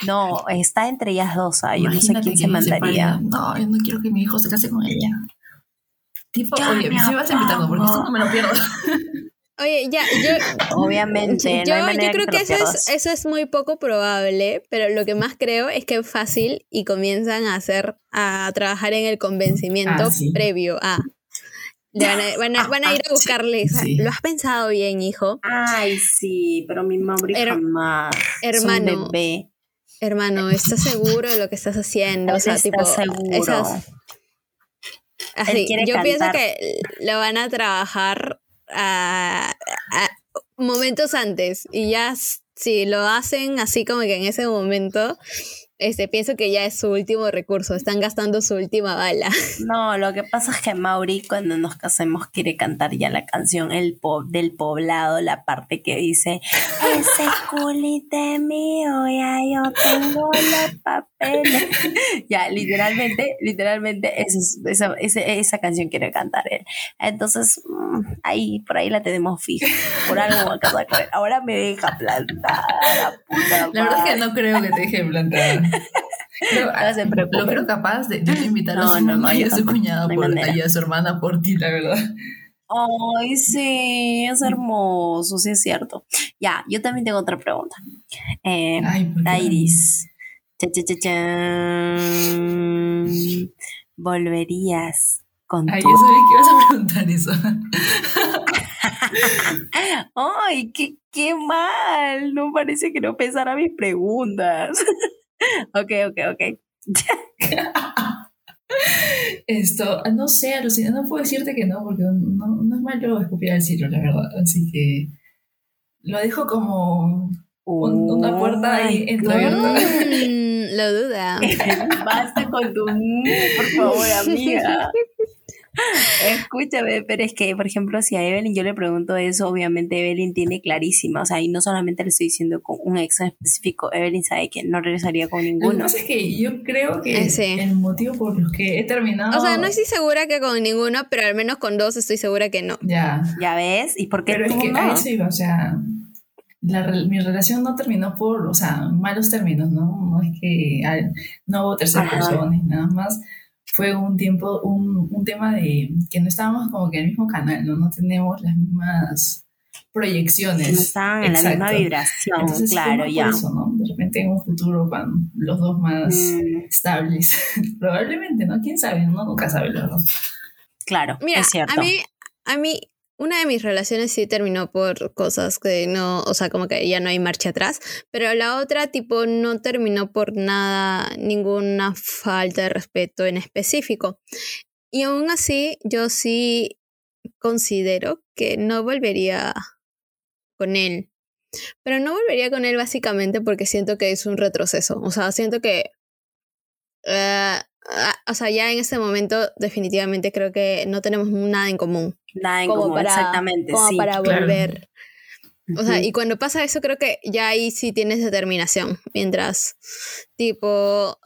No, está entre ellas dos. ah, Yo no sé quién se mandaría. No, yo no quiero que mi hijo se case con ella. Tipo, Yo oye, me si me vas no, porque esto no me lo pierdo. Oye, ya, yo, Obviamente, yo, no hay manera yo creo que eso es, eso es muy poco probable, pero lo que más creo es que es fácil y comienzan a hacer, a trabajar en el convencimiento Ah, sí. previo a. Van, a, van, a, van a ir a buscarle. Sí. ¿Lo has pensado bien, hijo? Ay, sí, pero mi Mauri Her- jamás. Es un hermano. bebé. Hermano, ¿estás seguro de lo que estás haciendo? O sea, está tipo, seguro. esas- así, yo pienso que lo van a trabajar a, momentos antes. Y ya si lo hacen así como que en ese momento, este, pienso que ya es su último recurso, están gastando su última bala. No, lo que pasa es que Mauri cuando nos casemos quiere cantar ya la canción el po- del poblado, la parte que dice ese culito es mío, ya yo tengo los papeles. ya, literalmente, literalmente esa, es- esa, esa, esa canción quiere cantar él. Entonces, mm, ahí, por ahí la tenemos fija. Por algo va a casar con él. Ahora me deja plantada, la puta La verdad es que no creo que te deje plantada. Pero, lo creo capaz de, de invitar a No, su no, mamá no, y a su cuñado por, y a su hermana por ti, la verdad. Ay, sí, es hermoso, sí es cierto. Ya, yo también tengo otra pregunta. Eh, Ay. Iris, cha, cha, cha. ¿volverías con Ay, tu... yo sabía que ibas a preguntar eso. Ay, qué, qué mal, no parece que no pensara mis preguntas. Ok, ok, ok. Esto, no sé, Alucina, no puedo decirte que no, porque no, no es malo escupir al cielo, la verdad. Así que lo dejo como un- una puerta ahí entreabierta. Mm, lo duda. Basta con tu por favor, amiga. Escúchame, pero es que, por ejemplo, si a Evelyn yo le pregunto eso, obviamente Evelyn tiene clarísima, o sea, y no solamente le estoy diciendo con un ex en específico, Evelyn sabe que no regresaría con Lo que ninguno. pasa es que yo creo que Eh, sí. el motivo por los que he terminado. O sea, no estoy segura que con ninguno, pero al menos con dos estoy segura que no. Ya. ¿Ya ves? ¿Y por qué Pero es tú que no? a eso iba, o sea, la mi relación no terminó por, o sea, malos términos, ¿no? No es que ah, no hubo tercera Ajá. persona ni nada más. Fue un tiempo, un, un tema de que no estábamos como que en el mismo canal, ¿no? No tenemos las mismas proyecciones. No estaban en la misma vibración, Entonces, claro, ya. eso, ¿no? De repente en un futuro van los dos más Mm, estables. Probablemente, ¿no? ¿Quién sabe? Uno nunca sabe, verdad. claro, Mira, es cierto. a mí, a mí, una de mis relaciones sí terminó por cosas que no, o sea, como que ya no hay marcha atrás, pero la otra tipo no terminó por nada, ninguna falta de respeto en específico. Y aún así, yo sí considero que no volvería con él. Pero no volvería con él básicamente porque siento que es un retroceso. O sea, siento que eh, o sea, ya en este momento definitivamente creo que no tenemos nada en común. Nada en como común, para, exactamente, como sí. para claro. volver. O sea, Ujú. y cuando pasa eso creo que ya ahí sí tienes determinación. Mientras, tipo,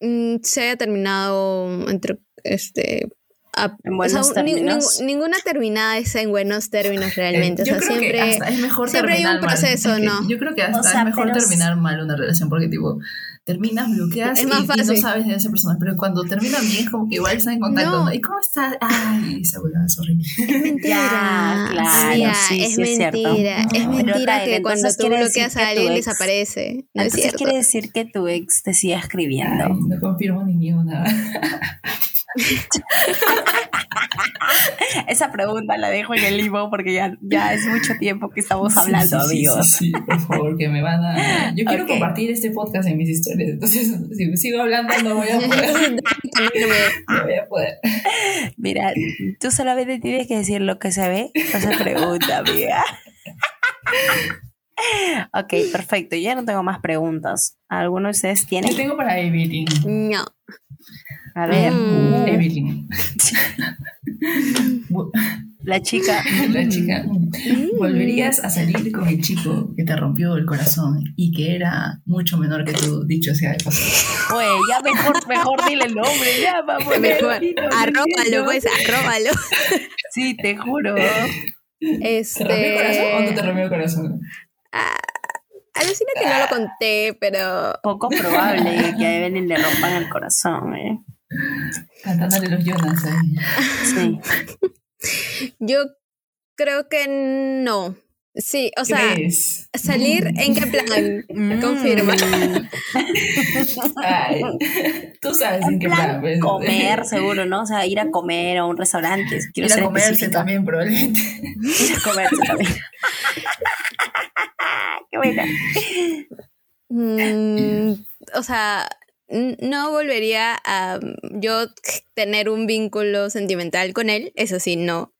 mm, se haya terminado entre, este... a- En o sea, buenos un- ni- términos. ninguna terminada es en buenos términos realmente. Eh, o yo sea, creo siempre... que hasta es mejor siempre hay un mal. proceso, Es que ¿no? Yo creo que hasta O sea, es mejor terminar mal una relación porque tipo terminas, bloqueas Es y, más y no sabes de esa persona, pero cuando terminan bien es como que igual están en contacto, No. ¿no? ¿Y cómo estás? Ay, esa huevada es horrible. Es mentira. claro, sí, es sí es cierto. mentira. Es mentira Pero, Tyler, que cuando tú bloqueas a alguien ex- desaparece. No es Entonces cierto. quiere decir que tu ex te sigue escribiendo. Ay, no confirmo ni ni una. Esa pregunta la dejo en el limbo porque ya, ya es mucho tiempo que estamos Sí, hablando, sí, sí, amigos. Sí, sí, por favor, que me van a. Yo quiero compartir este podcast en mis historias, entonces si sigo hablando no voy a poder. No voy a poder. Mira, tú solamente tienes que decir lo que se ve, no se pregunta, amiga. ok, perfecto. Ya no tengo más preguntas. ¿Alguno de ustedes Yo tiene? tengo para Evelyn. No. A ver, Mm. Evelyn. La chica. La chica. Mm. ¿Volverías a salir con el chico que te rompió el corazón y que era mucho menor que tú, dicho sea de paso? Oye, ya mejor, mejor dile el nombre, ya vamos. Mejor. Arróbalo, pues, arróbalo. Sí, te juro. ¿Te rompió el corazón o no te Este. rompió el corazón? ah, Alucina que no lo conté, pero. Poco probable que a Evelyn le rompan el corazón, ¿eh? Cantándole los Jonas ahí. Sí. Yo creo que no. Sí, o sea, ¿Crees? salir en qué plan, Mm. confirma. Ay, tú sabes en, En qué plan, plan. pues. comer, seguro, ¿no? O sea, ir a comer a un restaurante. Quiero Ir a comerse específica. también, probablemente. Ir a comerse también. Qué buena. Mm, o sea, no volvería a mm, yo tener un vínculo sentimental con él, eso sí, no.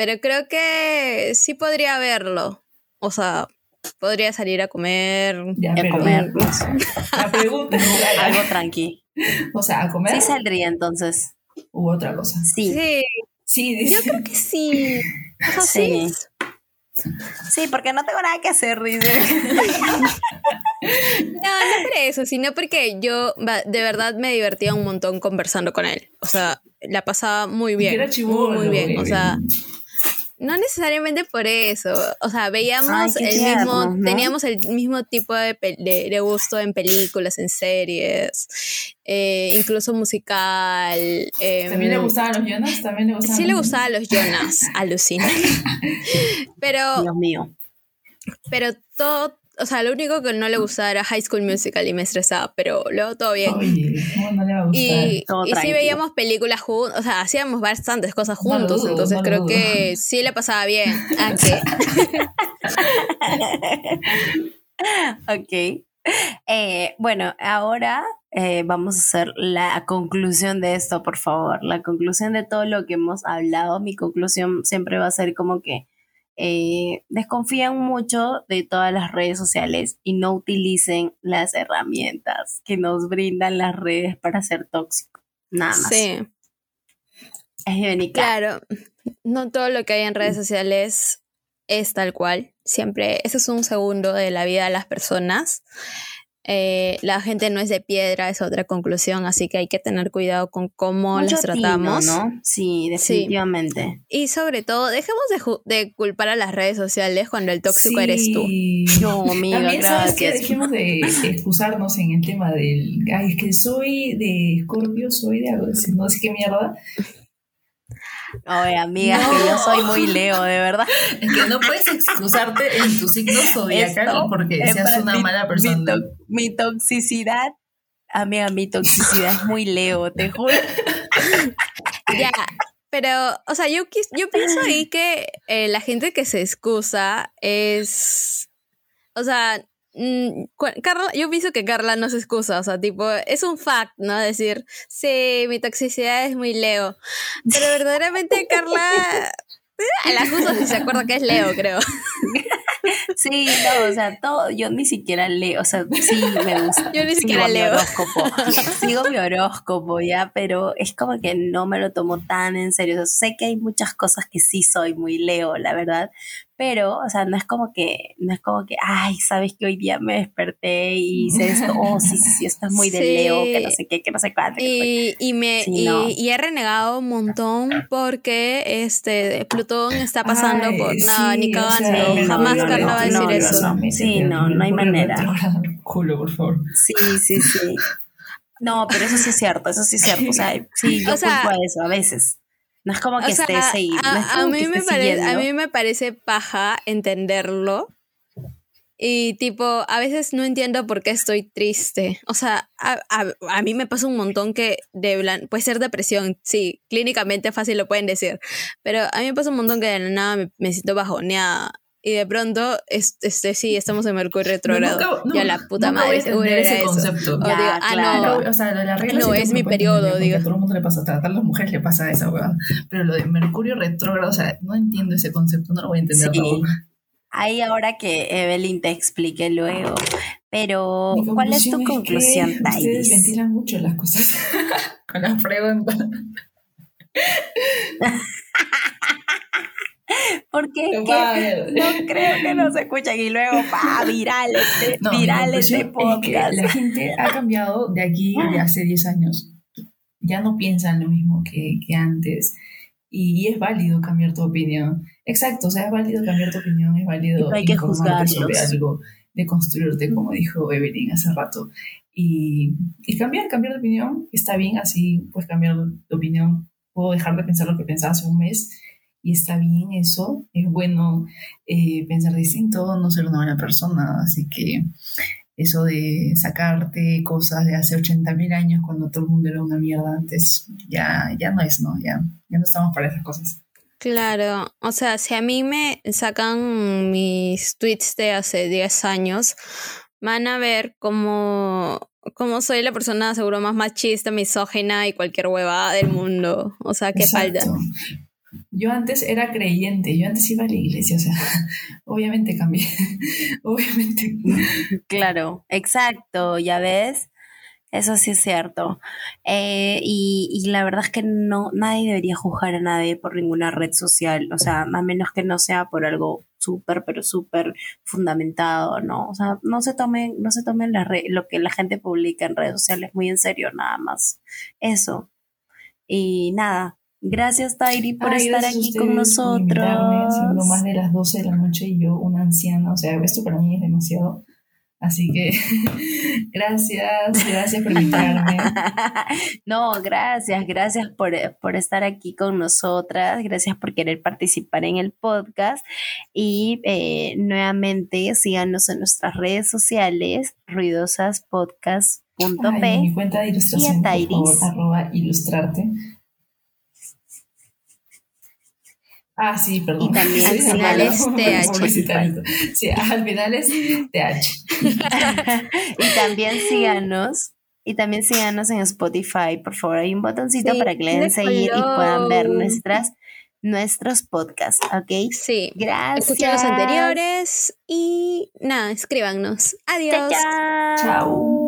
Pero creo que sí podría verlo. O sea, podría salir a comer. Ya, Y a comer. La pregunta es, Algo tranqui. o sea, a comer Sí saldría entonces. u otra cosa. Sí. Sí, Sí, yo dice. creo que sí. O sea, sí. Sí. Sí, porque no tengo nada que hacer, dice. No, no por eso, sino porque yo de verdad me divertía un montón conversando con él. O sea, la pasaba muy bien. era muy, chibolo, muy bien. O sea, no necesariamente por eso. O sea, veíamos Ay, el mismo, ¿no? teníamos el mismo tipo de, de- de gusto en películas, en series, eh, incluso musical. em, ¿También le gustaban los Jonas? ¿También le gustaban Sí le gustaban los Jonas, alucina. Pero Dios mío. pero todo, o sea, lo único que no le gustaba era High School Musical y me estresaba, pero luego todo bien. Oye, ¿cómo no le va a gustar? Y, Todo y sí veíamos películas juntos, o sea, hacíamos bastantes cosas juntos, dudo, entonces creo dudo. que sí le pasaba bien. ¿A qué? Ok. Eh, bueno, ahora eh, vamos a hacer la conclusión de esto, por favor. La conclusión de todo lo que hemos hablado. Mi conclusión siempre va a ser como que eh, desconfían mucho de todas las redes sociales y no utilicen las herramientas que nos brindan las redes para ser tóxicos. Nada más. Sí, Es claro. No todo lo que hay en redes sociales es tal cual. Siempre, ese es un segundo de la vida de las personas. Eh, la gente no es de piedra, es otra conclusión, así que hay que tener cuidado con cómo Mucho las tratamos. tino, ¿no? Sí, definitivamente. Y sobre todo, dejemos de, ju- de culpar a las redes sociales cuando el tóxico eres tú. No, amiga, También sabes que gracias. dejemos de excusarnos en el tema del ay, es que soy de Scorpio, soy de algo así, no sé qué mierda. Oye, amiga, No. que yo soy muy Leo, de verdad. Es que no puedes excusarte en tu signo zodiacal Esto, porque seas una mi- mala Mi, persona. to- mi toxicidad, amiga, mi toxicidad es muy Leo, te juro. Ya, pero, o sea, yo, yo pienso ahí que eh, la gente que se excusa es. O sea, mm, Carla, yo pienso que Carla no se excusa, o sea, tipo, es un fact, ¿no? Decir, sí, mi toxicidad es muy Leo. Pero verdaderamente Carla. A la justo si se acuerda que es Leo, creo. Sí, no, o sea, todo, yo ni siquiera leo, o sea, sí me gusta. Yo ni sigo siquiera mi leo. horóscopo, sigo mi horóscopo ya, pero es como que no me lo tomo tan en serio. O sea, sé que hay muchas cosas que sí soy muy leo, la verdad, pero, o sea, no es como que, no es como que, ay, sabes que hoy día me desperté y hice esto, oh, sí, sí, sí, esto es muy de Sí. Leo, que no sé qué, que no sé cuánto. Y, y me Sí, y, no. y he renegado un montón porque este Plutón está pasando Ay, por no, sí, ni o sea, cagando. no, Jamás no, Carla no, va a decir no, eso. no. Sí, no, no hay manera. Culo, por favor. Sí, sí, sí. No, pero eso sí es cierto, eso sí es cierto. O sea, sí, yo O sea, culpo a eso a veces. No es como que O sea, estés ahí. a, no es a mí que me parece, a mí me parece paja entenderlo. Y tipo, a veces no entiendo por qué estoy triste. O sea, a, a- a mí me pasa un montón que de blan- puede ser depresión, sí, clínicamente fácil lo pueden decir. Pero a mí me pasa un montón que de la nada me, me siento bajoneada. Y de pronto, es- este, sí, estamos en Mercurio retrógrado. nunca- no, ya la puta madre, seguro era ese eso. concepto. O Ya, digo, ah, claro. no, o sea, lo de la regla No, es mi periodo, digo. A todo el mundo le pasa, a todas las mujeres le pasa esa weá. Pero lo de Mercurio retrógrado, o sea, no entiendo ese concepto, no lo voy a entender Sí. tampoco. Ahí ahora que Evelyn te explique luego. Pero, ¿cuál es tu conclusión conclusión, que Ustedes Thais? ventilan mucho las cosas con las preguntas. Porque es Vaya. que no creo que nos escuchen y luego, pa, viral este, No, viral este es que podcast. la gente ha cambiado de aquí de hace 10 años. Ya no piensan lo mismo que, que antes. Y, es válido cambiar tu opinión. Exacto, o sea, es válido cambiar tu opinión, es válido No hay que sobre algo, de construirte, como dijo Evelyn hace rato. Y, y cambiar, cambiar de opinión, está bien así, pues cambiar de opinión. Puedo dejar de pensar lo que pensaba hace un mes y está bien eso, es bueno eh, pensar distinto, no ser una buena persona, así que eso de sacarte cosas de hace 80 mil años cuando todo el mundo era una mierda antes, ya, ya no es, ¿no? Ya, ya no estamos para esas cosas. Claro, o sea, si a mí me sacan mis tweets de hace 10 años, van a ver cómo, cómo soy la persona seguro más machista, misógena y cualquier huevada del mundo. O sea, qué falta. Yo antes era creyente, yo antes iba a la iglesia, o sea, obviamente cambié, obviamente. Claro, exacto, ya ves. Eso sí es cierto. Eh, y, la verdad es que no, nadie debería juzgar a nadie por ninguna red social, o sea, a menos que no sea por algo súper, pero súper fundamentado, ¿no? O sea, no se tomen, no se tomen la lo que la gente publica en redes sociales muy en serio, nada más. Eso. Y nada, Gracias, Tairi, por estar aquí con nosotros. Siendo más de las 12 de la noche y yo, una anciana, o sea, esto para mí es demasiado. Así que gracias, gracias por invitarme. no, gracias, gracias por, por, estar aquí con nosotras, gracias por querer participar en el podcast y eh, nuevamente síganos en nuestras redes sociales, ruidosaspodcast.p. Mi cuenta de ilustración, por favor, arroba ilustrarte. Ah, sí, perdón. Y también al final es TH. Sí, al final es TH. y también síganos. Y también síganos en Spotify, por favor. Hay un botoncito para que le den seguir y puedan ver nuestras, nuestros podcasts, ¿ok? Sí. Gracias. Escuchen los anteriores y nada, escríbanos. Adiós. Chao.